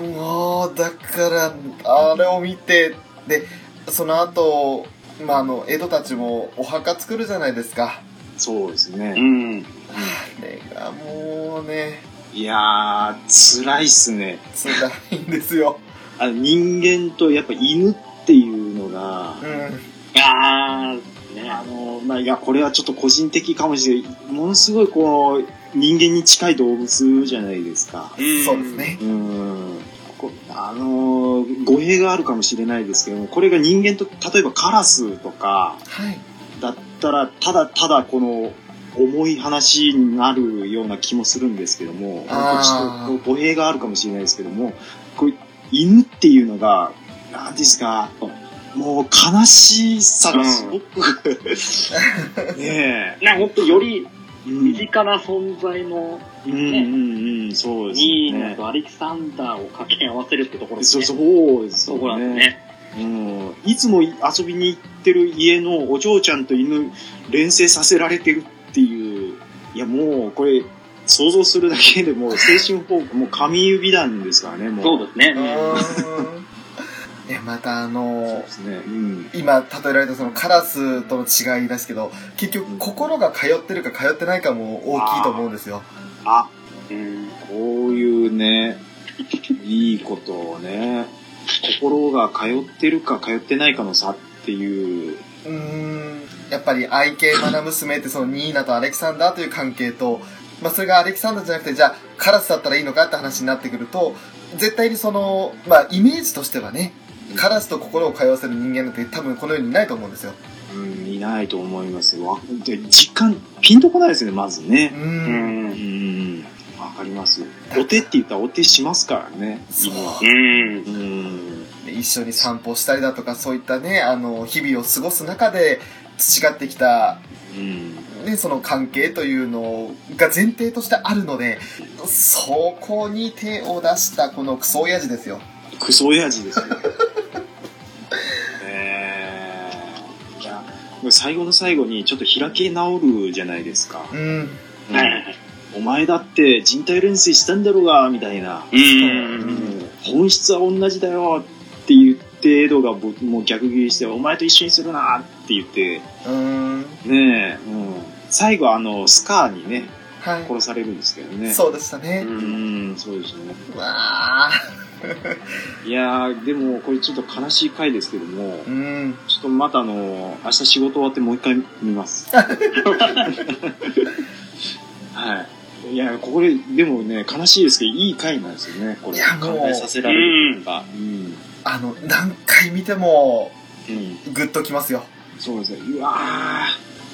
Speaker 3: ん。
Speaker 1: もう、だから、あれを見て、で、その後、まあ、あの、江戸たちもお墓作るじゃないですか。
Speaker 3: そうです
Speaker 2: う
Speaker 3: ね。
Speaker 2: ん。
Speaker 1: あれがもうね、
Speaker 3: いやー、辛いっすね。
Speaker 1: 辛いんですよ。
Speaker 3: あの人間とやっぱ犬っていうのが、
Speaker 1: うん。
Speaker 2: あー、ね。
Speaker 3: あの、まあ、いや、これはちょっと個人的かもしれない。ものすごいこう、人間に近い動物じゃないですか。
Speaker 2: ん
Speaker 1: そうですね。
Speaker 3: うん。こあのー語弊があるかもしれないですけども、これが人間と、例えばカラスとか、
Speaker 1: はい。
Speaker 3: だったら、ただただこの、重い話になるような気もするんですけども、ちょっと語弊があるかもしれないですけども、こう犬っていうのが、なんですか、もう悲しさがすごく、ねえ、
Speaker 2: なんかもっとより
Speaker 3: うん
Speaker 2: 身近な存在の
Speaker 3: うんうんうん、そうです
Speaker 2: ニー。とアレキサンダーを掛け合わせるってところです
Speaker 3: そう
Speaker 2: ね。
Speaker 3: そうです
Speaker 2: そこなんです
Speaker 3: よね。
Speaker 2: ね。
Speaker 3: うん、いつも遊びに行ってる家のお嬢ちゃんと犬連成させられてるっていう、いやもうこれ想像するだけでもう精神崩壊、もう神指なんですからね、もう。
Speaker 2: そうですね。
Speaker 1: いや、またあ
Speaker 3: そう
Speaker 1: の
Speaker 3: で、すね。うん。
Speaker 1: 今例えられたそのカラスとの違いですけど、結局心が通ってるか通ってないかも大きいと思うんですよ。
Speaker 3: あ、
Speaker 2: うん。
Speaker 3: こういうね、いいことをね、心が通ってるか通ってないかの差っていう、
Speaker 1: うーん、やっぱり愛犬マナ娘ってそのニーナとアレキサンダーという関係と、まあそれがアレキサンダーじゃなくて、じゃあカラスだったらいいのかって話になってくると、絶対にその、まあイメージとしてはね、カラスと心を通わせる人間なんて多分この世にいないと思うんですよ。
Speaker 3: うん、いないと思います。わで実感、ピンとこないですね、まずね
Speaker 1: う。。
Speaker 2: うんん。
Speaker 3: うん、わかります。お手って言ったらお手しますからね、
Speaker 1: そう。
Speaker 2: うん。
Speaker 3: うん。
Speaker 1: で一緒に散歩したりだとか、そういったね、あの、日々を過ごす中で培ってきた、
Speaker 3: うん。
Speaker 1: ね、その関係というのが前提としてあるので、そこに手を出したこのクソ親父ですよ。
Speaker 3: クソ親父ですよ。えー、いや、最後の最後にちょっと開き直るじゃないですか。
Speaker 1: うん。
Speaker 2: はいはいはい。
Speaker 3: お前だって人体錬成したんだろうが、みたいな。
Speaker 2: うん。
Speaker 3: 本質は同じだよって言って、エドがぼも逆ギレして、お前と一緒にするなって言って、ねえ、うん。最後あの、スカーにね、
Speaker 1: はい。
Speaker 3: 殺されるんですけどね。
Speaker 1: そうでしたね。
Speaker 2: う
Speaker 3: ん、そうですね。
Speaker 1: うわ
Speaker 3: いや、でもこれちょっと悲しい回ですけども。、
Speaker 1: うん。
Speaker 3: ちょっとまたあの、明日仕事終わってもう一回見ます。はい。いや、ここで、でもね、悲しいですけど、いい回なんですよね、これ。考えさせられるとか。うん。
Speaker 1: あの、何回見ても、
Speaker 3: うん。
Speaker 1: グッときますよ。
Speaker 3: そうですね。うわ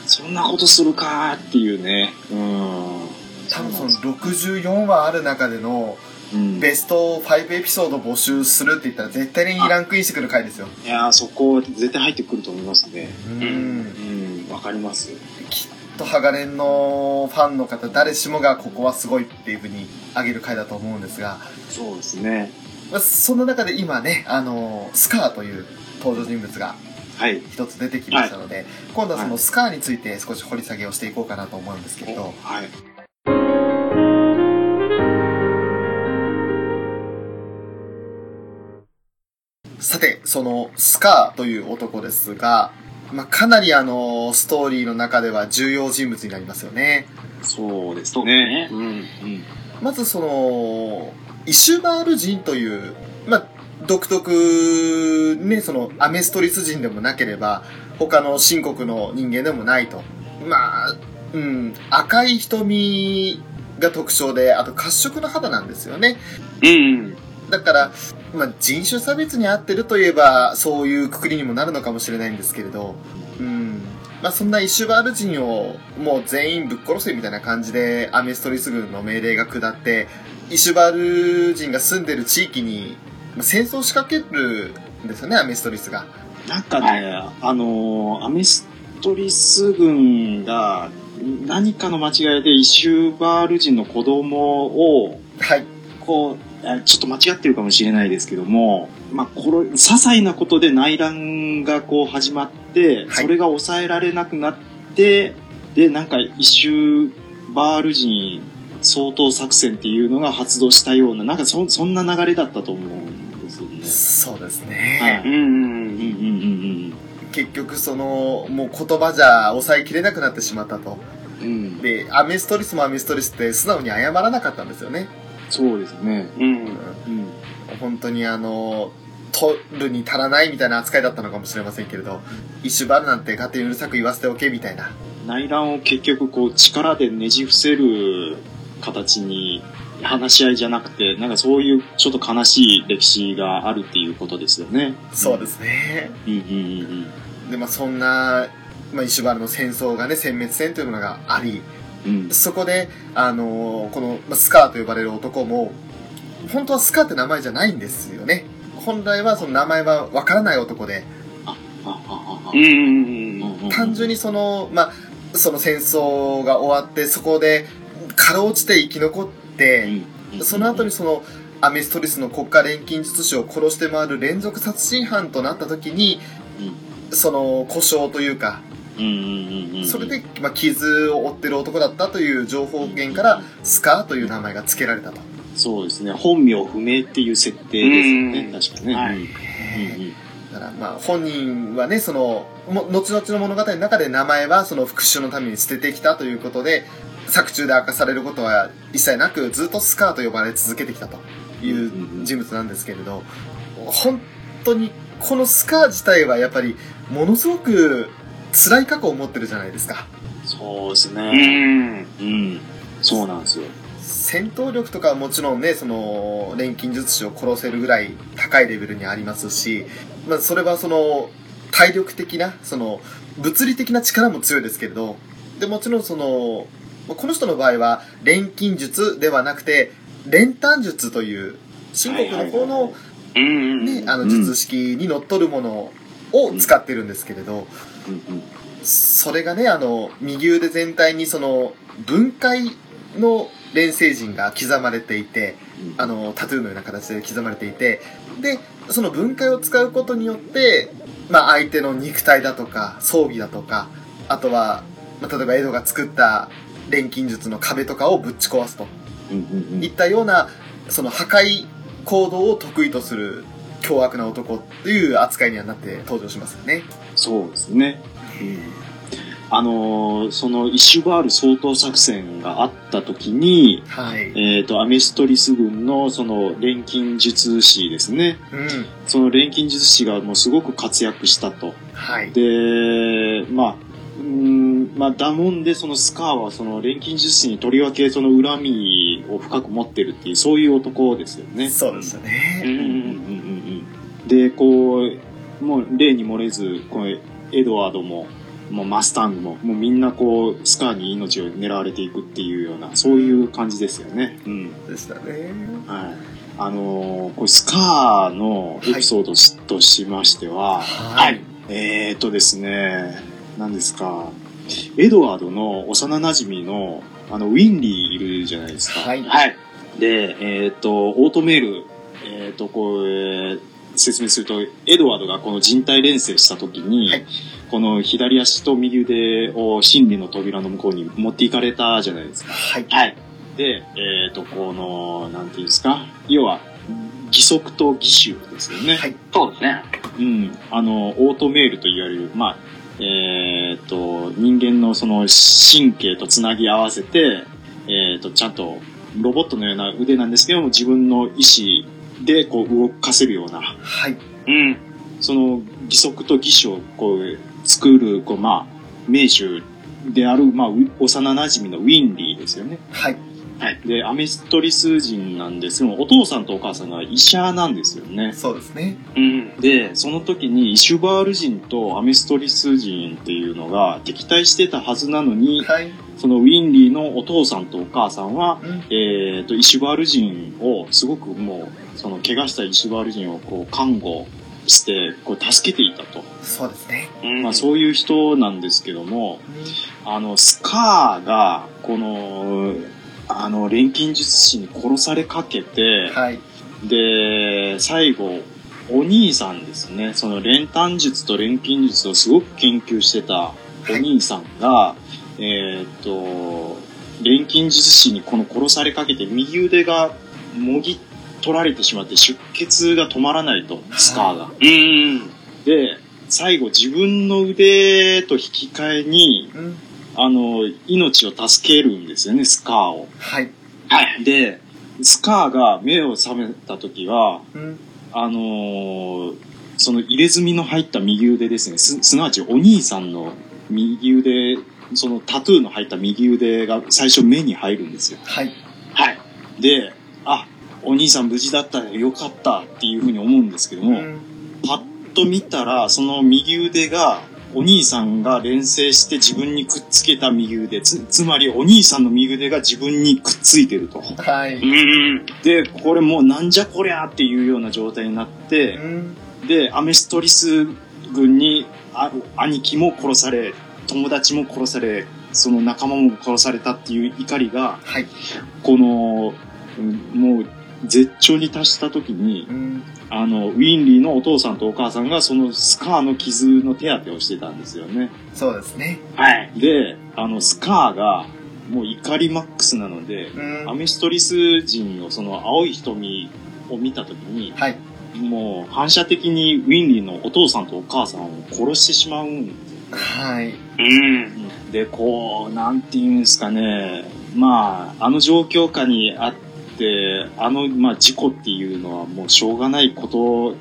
Speaker 3: ー、そんなことするかーっていうね。うん。
Speaker 1: 多分その64話ある中での、
Speaker 3: うん、
Speaker 1: ベスト5エピソード募集するって言ったら絶対にランクインしてくる回ですよ。
Speaker 3: いやー、そこ絶対入ってくると思いますね。
Speaker 1: う。
Speaker 2: うん
Speaker 3: うん、わかります。
Speaker 1: きっと鋼のファンの方誰しもがここはすごいっていうふうに挙げる回だと思うんですが、
Speaker 3: そうですね。
Speaker 1: まあ、その中で今ね、あの、スカーという登場人物が
Speaker 3: はい。
Speaker 1: 一つ出てきましたので、今度はそのスカーについて少し掘り下げをしていこうかなと思うんですけれど、
Speaker 3: はい。
Speaker 1: さて、そのスカーという男ですが、まあ、かなりあの、ストーリーの中では重要人物になりますよね。
Speaker 3: そうです。ね。うん。うん。
Speaker 1: まずその、イシュバール人という、まあ、独特、ね、その、アメストリス人でもなければ、他の秦国の人間でもないと。まあ、うん、赤い瞳が特徴で、あと褐色の肌なんですよね。
Speaker 2: うん。
Speaker 1: だから、まあ、人種差別に合ってるといえば、そういうくくりにもなるのかもしれないんですけれど、うん。まあ、そんなイシュバール人をもう全員ぶっ殺せみたいな感じでアメストリス軍の命令が下って、イシュバール人が住んでる地域にまあ戦争を仕掛けるんですよね、アメストリスが。
Speaker 3: なんかね、あのーアメストリス軍が何かの間違いでイシュバール人の子供を、
Speaker 1: はい。
Speaker 3: こう、あちょっと間違ってるかもしれないですけども、まあ、これ、些細なことで内乱がこう始まって、
Speaker 1: はい
Speaker 3: それが抑えられなくなって、で、なんかイシュバール人相当作戦っていうのが発動したような、なんかそそんな流れだったと思うんですよね。
Speaker 1: そうです
Speaker 3: は
Speaker 1: ね。
Speaker 3: い。
Speaker 2: うん。
Speaker 3: うんうんうん
Speaker 1: 結局その、もう言葉じゃ抑えきれなくなってしまったと。
Speaker 3: うん。うん。
Speaker 1: で、アメストリスもアメストリスって素直に謝らなかったんですよね。
Speaker 3: そうですね。
Speaker 2: うん。
Speaker 3: うん。
Speaker 1: 本当にあの、取るに足らないみたいな扱いだったのかもしれませんけれど、イシュバルなんて勝手にうるさく言わせておけみたいな。
Speaker 3: 内乱を結局こう力でねじ伏せる形に話し合いじゃなくて、なんかそういうちょっと悲しい歴史があるっていうことですよね。
Speaker 1: そうですね。
Speaker 3: うんうんうん
Speaker 1: で、まあそんな、まあイシュバルの戦争がね、殲滅戦というものがあり、
Speaker 3: うん。うん。
Speaker 1: そこで、あのこの、まあスカーと呼ばれる男も、本当はスカーって名前じゃないんですよね。本来はその名前はわからない男で、
Speaker 3: あ、あ、あ、あ、
Speaker 2: うん。うん。
Speaker 3: うん
Speaker 1: 単純にその、まあ、その戦争が終わって、そこで、かろうじて生き残って、その後にその、アメストリスの国家錬金術師を殺して回る連続殺人犯となった時に、その故障というか、
Speaker 3: うんうんうんうん。
Speaker 1: それで、まあ、傷を負ってる男だったという情報源から、スカーという名前が付けられたと。
Speaker 3: そうですね。本名不明っていう設定ですよね。
Speaker 2: うん
Speaker 3: 確かね。
Speaker 2: はい
Speaker 3: うんうん
Speaker 1: だから、まあ、本人はね、その、も後々の物語の中で名前はその復讐のために捨ててきたということで、作中で明かされることは一切なく、ずっとスカーと呼ばれ続けてきたという人物なんですけれど、本当に、このスカー自体はやっぱり、ものすごく辛い過去を持ってるじゃないですか。
Speaker 3: そうです
Speaker 2: う
Speaker 3: ね。
Speaker 2: ん。
Speaker 3: うん。そうなんですよ。
Speaker 1: 戦闘力とかはもちろんね、その、錬金術師を殺せるぐらい高いレベルにありますし、まあ、それはその、体力的な、その、物理的な力も強いですけれど、で、もちろんその、まあこの人の場合は、錬金術ではなくて、練炭術という、秦国の方の
Speaker 2: うん。
Speaker 1: ね、あの、術式にのっとるものを使ってるんですけれど。それがね、あの、右腕全体にその、分解の錬成人が刻まれていて、あの、タトゥーのような形で刻まれていて、で、その分解を使うことによって、まあ相手の肉体だとか、装備だとか、あとは、まあ、例えばエドが作った錬金術の壁とかをぶっち壊すと
Speaker 3: うんうんうん
Speaker 1: いったような、その破壊行動を得意とする凶悪な男っていう扱いにはなって登場しますよね。
Speaker 3: そうですね。あのーそのイシュバール掃討作戦があった時に、
Speaker 1: はい。
Speaker 3: えっ、と、アメストリス軍のその錬金術師ですね。
Speaker 1: うん。
Speaker 3: その錬金術師がもうすごく活躍したと。
Speaker 1: はい。
Speaker 3: で、まあ、うーん、まあ、だもんで、そのスカーはその錬金術師にとりわけその恨みを深く持ってるっていう、そういう男ですよね。
Speaker 1: そうですね。
Speaker 3: うんうんうん
Speaker 2: ん。
Speaker 3: うんで、こう、もう例に漏れず、このエドワードも、もうマスタングも、もうみんなこう、スカーに命を狙われていくっていうような、そういう感じですよね。うん。
Speaker 1: でしたね。
Speaker 3: はい。あのーこれスカーのエピソードしとしましては、
Speaker 1: はい。
Speaker 3: えーとですね、何ですか、エドワードの幼馴染の、あの、ウィンリーいるじゃないですか。
Speaker 1: はい。
Speaker 2: はい。
Speaker 3: で、えっ、と、オートメール、えっ、と、こう、えー説明すると、エドワードがこの人体錬成した時に、
Speaker 1: はい
Speaker 3: この左足と右腕を真理の扉の向こうに持っていかれたじゃないですか。
Speaker 1: はい。
Speaker 2: はい。
Speaker 3: で、えっ、と、この、なんていうんですか、要は、義足と義手ですよね。
Speaker 1: はい。
Speaker 2: そうですね。
Speaker 3: うん。あの、オートメールと言われる、まあ、えっ、と、人間のその神経とつなぎ合わせて、えっ、と、ちゃんとロボットのような腕なんですけども、自分の意思でこう動かせるような、
Speaker 1: はい。
Speaker 2: うん。
Speaker 3: その義足と義手をこう作る、こう、まあ、名手である、まあ、ウ幼馴染のウィンリーですよね。
Speaker 1: はい。
Speaker 3: で、アメストリス人なんですけども、お父さんとお母さんが医者なんですよね。
Speaker 1: そうですね。
Speaker 2: うん。
Speaker 3: で、その時にイシュバール人とアメストリス人っていうのが敵対してたはずなのに、
Speaker 1: はい。
Speaker 3: そのウィンリーのお父さんとお母さんは、
Speaker 1: うん。
Speaker 3: えっ、と、イシュバール人をすごくもう、その怪我したイシュバール人をこう看護して、こう助けていたと。
Speaker 1: そうですね。
Speaker 2: うん。
Speaker 3: まあそういう人なんですけども、あの、スカーが、この、あの、錬金術師に殺されかけて、
Speaker 1: はい。
Speaker 3: で、最後、お兄さんですね、その練炭術と錬金術をすごく研究してたお兄さんが、えーっと、錬金術師にこの殺されかけて右腕がもぎ取られてしまって出血が止まらないと、スカーが。
Speaker 2: うん。
Speaker 3: で、最後自分の腕と引き換えに、
Speaker 1: うん。
Speaker 3: あの、命を助けるんですよね、スカーを。
Speaker 1: はい。
Speaker 2: はい。
Speaker 3: で、スカーが目を覚めた時は、
Speaker 1: うん。
Speaker 3: あのーその入れ墨の入った右腕ですね。す、すなわちお兄さんの右腕、そのタトゥーの入った右腕が最初目に入るんですよ。
Speaker 1: はい。
Speaker 2: はい。
Speaker 3: で、あ、お兄さん無事だったよ、よかったっていうふうに思うんですけども、
Speaker 1: うん。
Speaker 3: パッと見たら、その右腕が、お兄さんが連成して自分にくっつけた右腕、つ、つまりお兄さんの右腕が自分にくっついてると。
Speaker 1: はい。
Speaker 2: うん。
Speaker 3: で、これもうなんじゃこりゃっていうような状態になって、
Speaker 1: うん。
Speaker 3: で、アメストリス軍にあ兄貴も殺され、友達も殺され、その仲間も殺されたっていう怒りが、
Speaker 1: はい。
Speaker 3: この、うんもう絶頂に達した時に
Speaker 1: う、ん。
Speaker 3: あの、ウィンリーのお父さんとお母さんがそのスカーの傷の手当てをしてたんですよね。
Speaker 1: そうですね。
Speaker 2: はい。
Speaker 3: で、あの、スカーが、もう怒りマックスなので、
Speaker 1: うん。
Speaker 3: アメストリス人のその青い瞳を見た時に、
Speaker 1: はい。
Speaker 3: もう反射的にウィンリーのお父さんとお母さんを殺してしまうん
Speaker 1: はい。
Speaker 2: うん。
Speaker 3: で、こう、なんていうんですかね、まあ、あの状況下にあって、あの、まあ、事故っていうのはもうしょうがないこと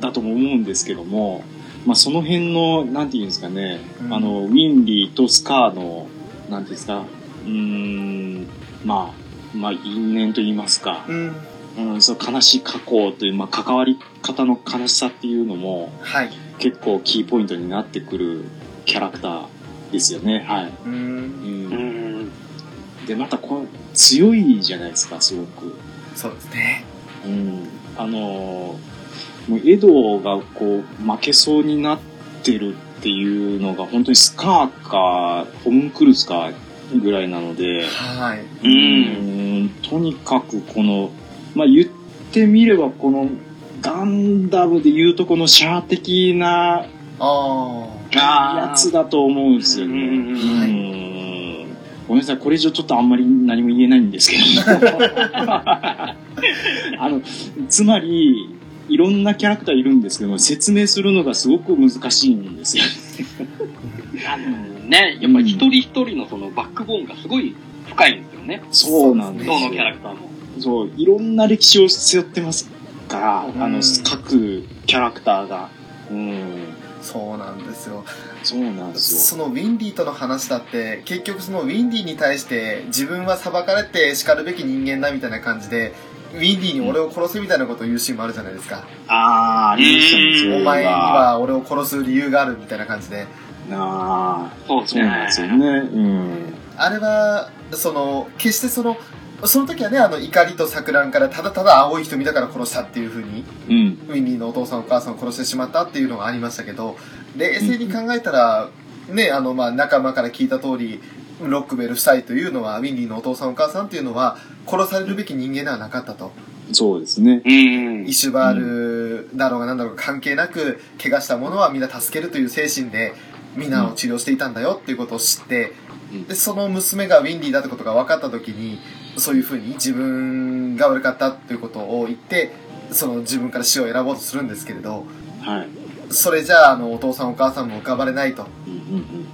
Speaker 3: だとも思うんですけども、まあ、その辺の、なんていうんですかね、
Speaker 1: うん
Speaker 3: あの、ウィンリーとスカーの、なんていうんですか、うーん、まあ、まあ、因縁と言いますか、
Speaker 1: うん。
Speaker 3: うん、その悲しい過去という、まあ、関わり方の悲しさっていうのも、
Speaker 1: はい。
Speaker 3: 結構キーポイントになってくるキャラクターですよね。はい。
Speaker 1: う。
Speaker 3: うん
Speaker 2: うん。
Speaker 3: で、またこう、強いじゃないですか、すごく。
Speaker 1: そうですね。
Speaker 3: うん。あのーもうエドがこう、負けそうになってるっていうのが、本当にスカーか、ホムンクルスかぐらいなので、
Speaker 1: はい。
Speaker 3: うん、とにかくこの、まあ、言ってみればこの、ガンダムで言うとこのシャア的な
Speaker 1: ああ。
Speaker 2: あ
Speaker 3: やつだと思うんですよね。ごめんなさい、これ以上ちょっとあんまり何も言えないんですけど。あの、つまり、いろんなキャラクターいるんですけども、説明するのがすごく難しいんですよ。
Speaker 2: あのね、やっぱり一人一人のそのバックボーンがすごい深いんですよね。
Speaker 3: そうなんですよ。
Speaker 2: どのキャラクターも。
Speaker 3: そう、いろんな歴史を背負ってますから、あの
Speaker 1: うん、
Speaker 3: 各キャラクターが。うん、
Speaker 1: そうなんですよ。
Speaker 3: そうなんですよ。
Speaker 1: そのウィンディとの話だって、結局そのウィンディに対して自分は裁かれて叱るべき人間だみたいな感じで、ウィンディに俺を殺せみたいなことを言うシーンもあるじゃないですか。
Speaker 3: あー、ありましたね、
Speaker 1: お前には俺を殺す理由があるみたいな感じで。
Speaker 3: あー、
Speaker 2: そうですね。
Speaker 3: そうなんですよね。うん。
Speaker 1: あれは、その、決してその、その時はね、あの怒りと錯乱からただただ青い瞳だから殺したっていう風に、
Speaker 3: うん。
Speaker 1: ウィンディのお父さんお母さんを殺してしまったっていうのがありましたけど、冷静に考えたら、ウね、あの、まあ、仲間から聞いた通り、ロックベル夫妻というのは、ウィンリーのお父さんお母さんというのは、殺されるべき人間ではなかったと。
Speaker 3: そうですね。
Speaker 2: うん
Speaker 1: イ。シュバールだろうがなんだろうが関係なく、怪我した者は皆助けるという精神で、みんなを治療していたんだよっていうことを知って、
Speaker 3: うん
Speaker 1: で、その娘がウィンリーだってことが分かった時に、そういうふうに自分が悪かったということを言って、その自分から死を選ぼうとするんですけれど、
Speaker 3: はい。
Speaker 1: それじゃあ、あの、お父さんお母さんも浮かばれないと。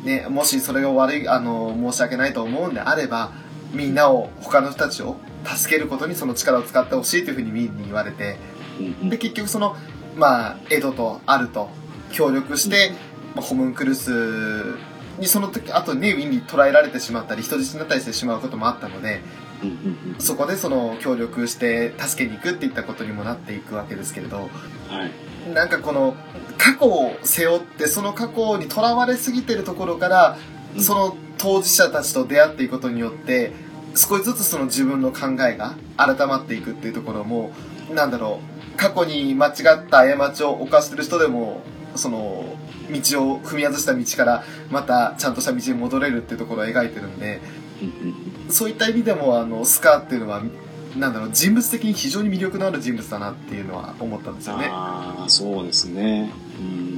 Speaker 1: ね、もしそれが悪い、あの、申し訳ないと思うんであれば、みんなを、他の人たちを助けることにその力を使ってほしいというふうにミンに言われて、で、結局その、まあ、エドとアルと協力して、まあ、ホムンクルスにその時、あとね、ウィンに捕らえられてしまったり、人質になったりしてしまうこともあったので、そこでその協力して助けに行くっていったことにもなっていくわけですけれど、
Speaker 3: はい。
Speaker 1: なんかこの過去を背負ってその過去にとらわれすぎてるところから、
Speaker 3: うん。
Speaker 1: その当事者たちと出会っていくことによって少しずつその自分の考えが改まっていくっていうところもなんだろう過去に間違った過ちを犯してる人でもその道を踏み外した道からまたちゃんとした道に戻れるっていうところを描いてるんでそういった意味でもあのスカーっていうのはなんだろう人物的に非常に魅力のある人物だなっていうのは思ったんですよね。
Speaker 3: ああ、そうですね。うん。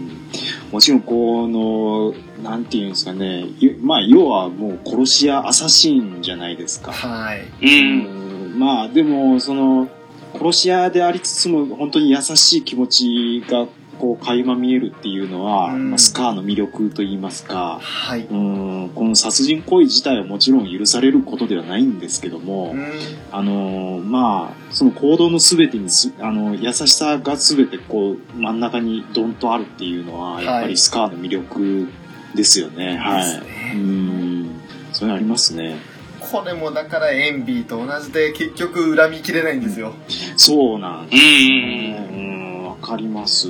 Speaker 3: もちろん、この、なんていうんですかね。いまあ、要はもう殺し屋、アサシンじゃないですか。
Speaker 1: はい。
Speaker 2: うん。
Speaker 3: うんまあ、でも、その、殺し屋でありつつも、本当に優しい気持ちが、こう、垣間見えるっていうのは、
Speaker 1: うん
Speaker 3: まあスカーの魅力と言いますか、
Speaker 1: はい。
Speaker 3: うん、この殺人行為自体はもちろん許されることではないんですけども、
Speaker 1: うん
Speaker 3: あのーまあ、その行動のすべてにす、あの、優しさがすべてこう、真ん中にドンとあるっていうのは、
Speaker 1: はい
Speaker 3: やっぱりスカーの魅力ですよね。はい。
Speaker 1: ですね
Speaker 3: うん。それありますね。
Speaker 1: これもだからエンビーと同じで結局恨みきれないんですよ。
Speaker 3: そうなんですね。
Speaker 2: う
Speaker 3: うん、わかります。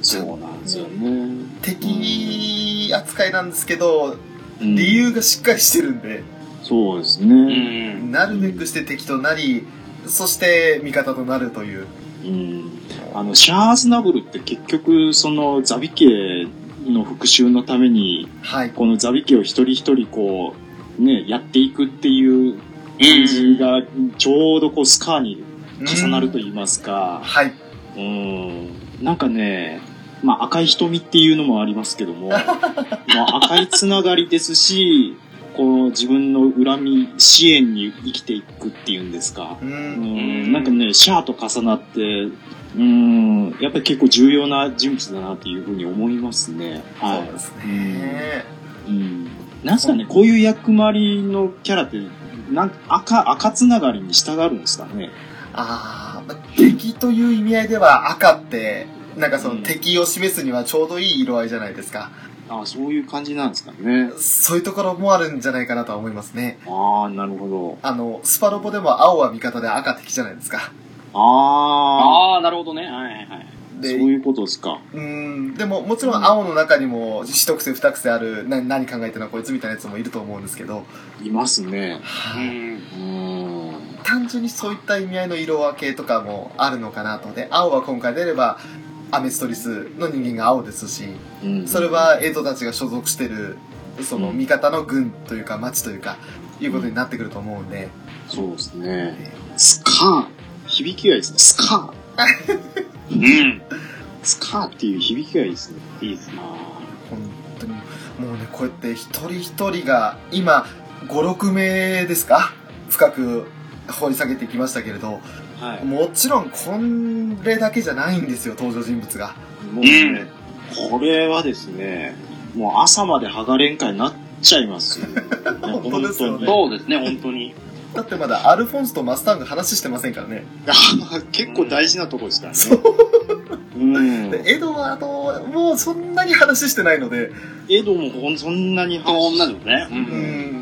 Speaker 3: そうなんですよね。
Speaker 1: 敵扱いなんですけど、
Speaker 3: うん
Speaker 1: 理由がしっかりしてるんで、
Speaker 3: そうです
Speaker 2: う
Speaker 3: ね。
Speaker 2: ん。
Speaker 1: なるべくして敵となり、そして味方となるという。
Speaker 3: うん。あの、シャーズナブルって結局、そのザビ家の復讐のために、
Speaker 1: はい。
Speaker 3: このザビ家を一人一人こう、ね、やっていくっていう感じが、ちょうどこうスカーに重なると言いますか、
Speaker 1: はい。
Speaker 3: うん、なんかね、まあ赤い瞳っていうのもありますけども、まあ赤いつながりですし、この自分の恨み、支援に生きていくっていうんですか。
Speaker 1: う。
Speaker 3: うんん、なんかね、シャアと重なって、うん、やっぱり結構重要な人物だなっていうふうに思いますね。はい。
Speaker 1: そうですね。
Speaker 3: うん。なんすかね、こういう役回りのキャラって、なん赤、赤つながりに従うんですかね。
Speaker 1: ああ、敵という意味合いでは赤って、なんかその
Speaker 3: うん
Speaker 1: 敵を示すにはちょうどいい色合いじゃないですか。
Speaker 3: あそういう感じなんですかね。
Speaker 1: そういうところもあるんじゃないかなとは思いますね。
Speaker 3: ああ、なるほど。
Speaker 1: あの、スパロボでも青は味方で赤敵じゃないですか。
Speaker 3: ああ、
Speaker 2: ああ、なるほどね。はいはいはい。
Speaker 3: そう
Speaker 1: で、
Speaker 3: いうことですか。
Speaker 1: うん、でももちろん青の中にも一癖二癖ある、な何考えてるのこいつみたいなやつもいると思うんですけど、
Speaker 3: いますね。
Speaker 1: はい
Speaker 2: うん。
Speaker 3: うん。
Speaker 1: 単純にそういった意味合いの色分けとかもあるのかなと。で、青は今回であれば、アメストリスの人間が青ですし、
Speaker 3: うん
Speaker 1: それ、はエイトたちが所属してる、その
Speaker 3: うん
Speaker 1: 味方の軍というか町というか、いうことになってくると思うんで、
Speaker 3: そうですね。スカー。響きがいいですね。スカー。
Speaker 2: うん。
Speaker 3: スカーっていう響きがいいですね。
Speaker 2: いいですね。
Speaker 1: 本当に、もうね、こうやって一人一人が、今、5、6名ですか？深く掘り下げていきましたけれど、
Speaker 3: はい。
Speaker 1: もちろんこれだけじゃないんですよ、登場人物が。
Speaker 3: もうね、これはですね、もう朝まで剥がれんかになっちゃいますよ。
Speaker 1: 本当ですよね
Speaker 2: そうですね、本当に。
Speaker 1: だってまだアルフォンスとマスタンが話してませんからね。
Speaker 3: 結構大事なとこですからね。
Speaker 1: そう。
Speaker 3: うん。
Speaker 1: で、エドワードもそんなに話してないので、
Speaker 3: エドもほんそんなに
Speaker 2: そんなですね。う
Speaker 1: ん。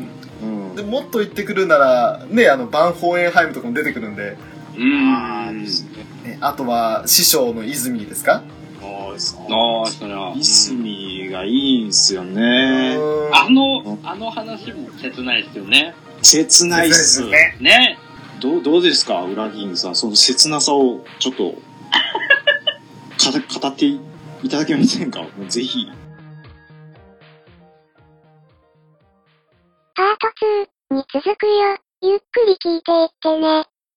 Speaker 1: で、もっと言ってくるなら、ね、あの、バンホーエンハイムとかも出てくるんで、
Speaker 2: うん。
Speaker 1: あとは師匠の泉ですか？
Speaker 3: あーそう
Speaker 2: ああ、それは。
Speaker 3: イスミがいいんすよね。
Speaker 1: うん
Speaker 2: あの、あの話も切ないですよね。
Speaker 3: 切ないっす。
Speaker 1: 切ないです
Speaker 2: ね。
Speaker 3: どう、どうですか？裏銀さん。その切なさをちょっと、か語っていただけませんか？もうぜひ。
Speaker 5: パート2に続くよ。ゆっくり聞いていってね。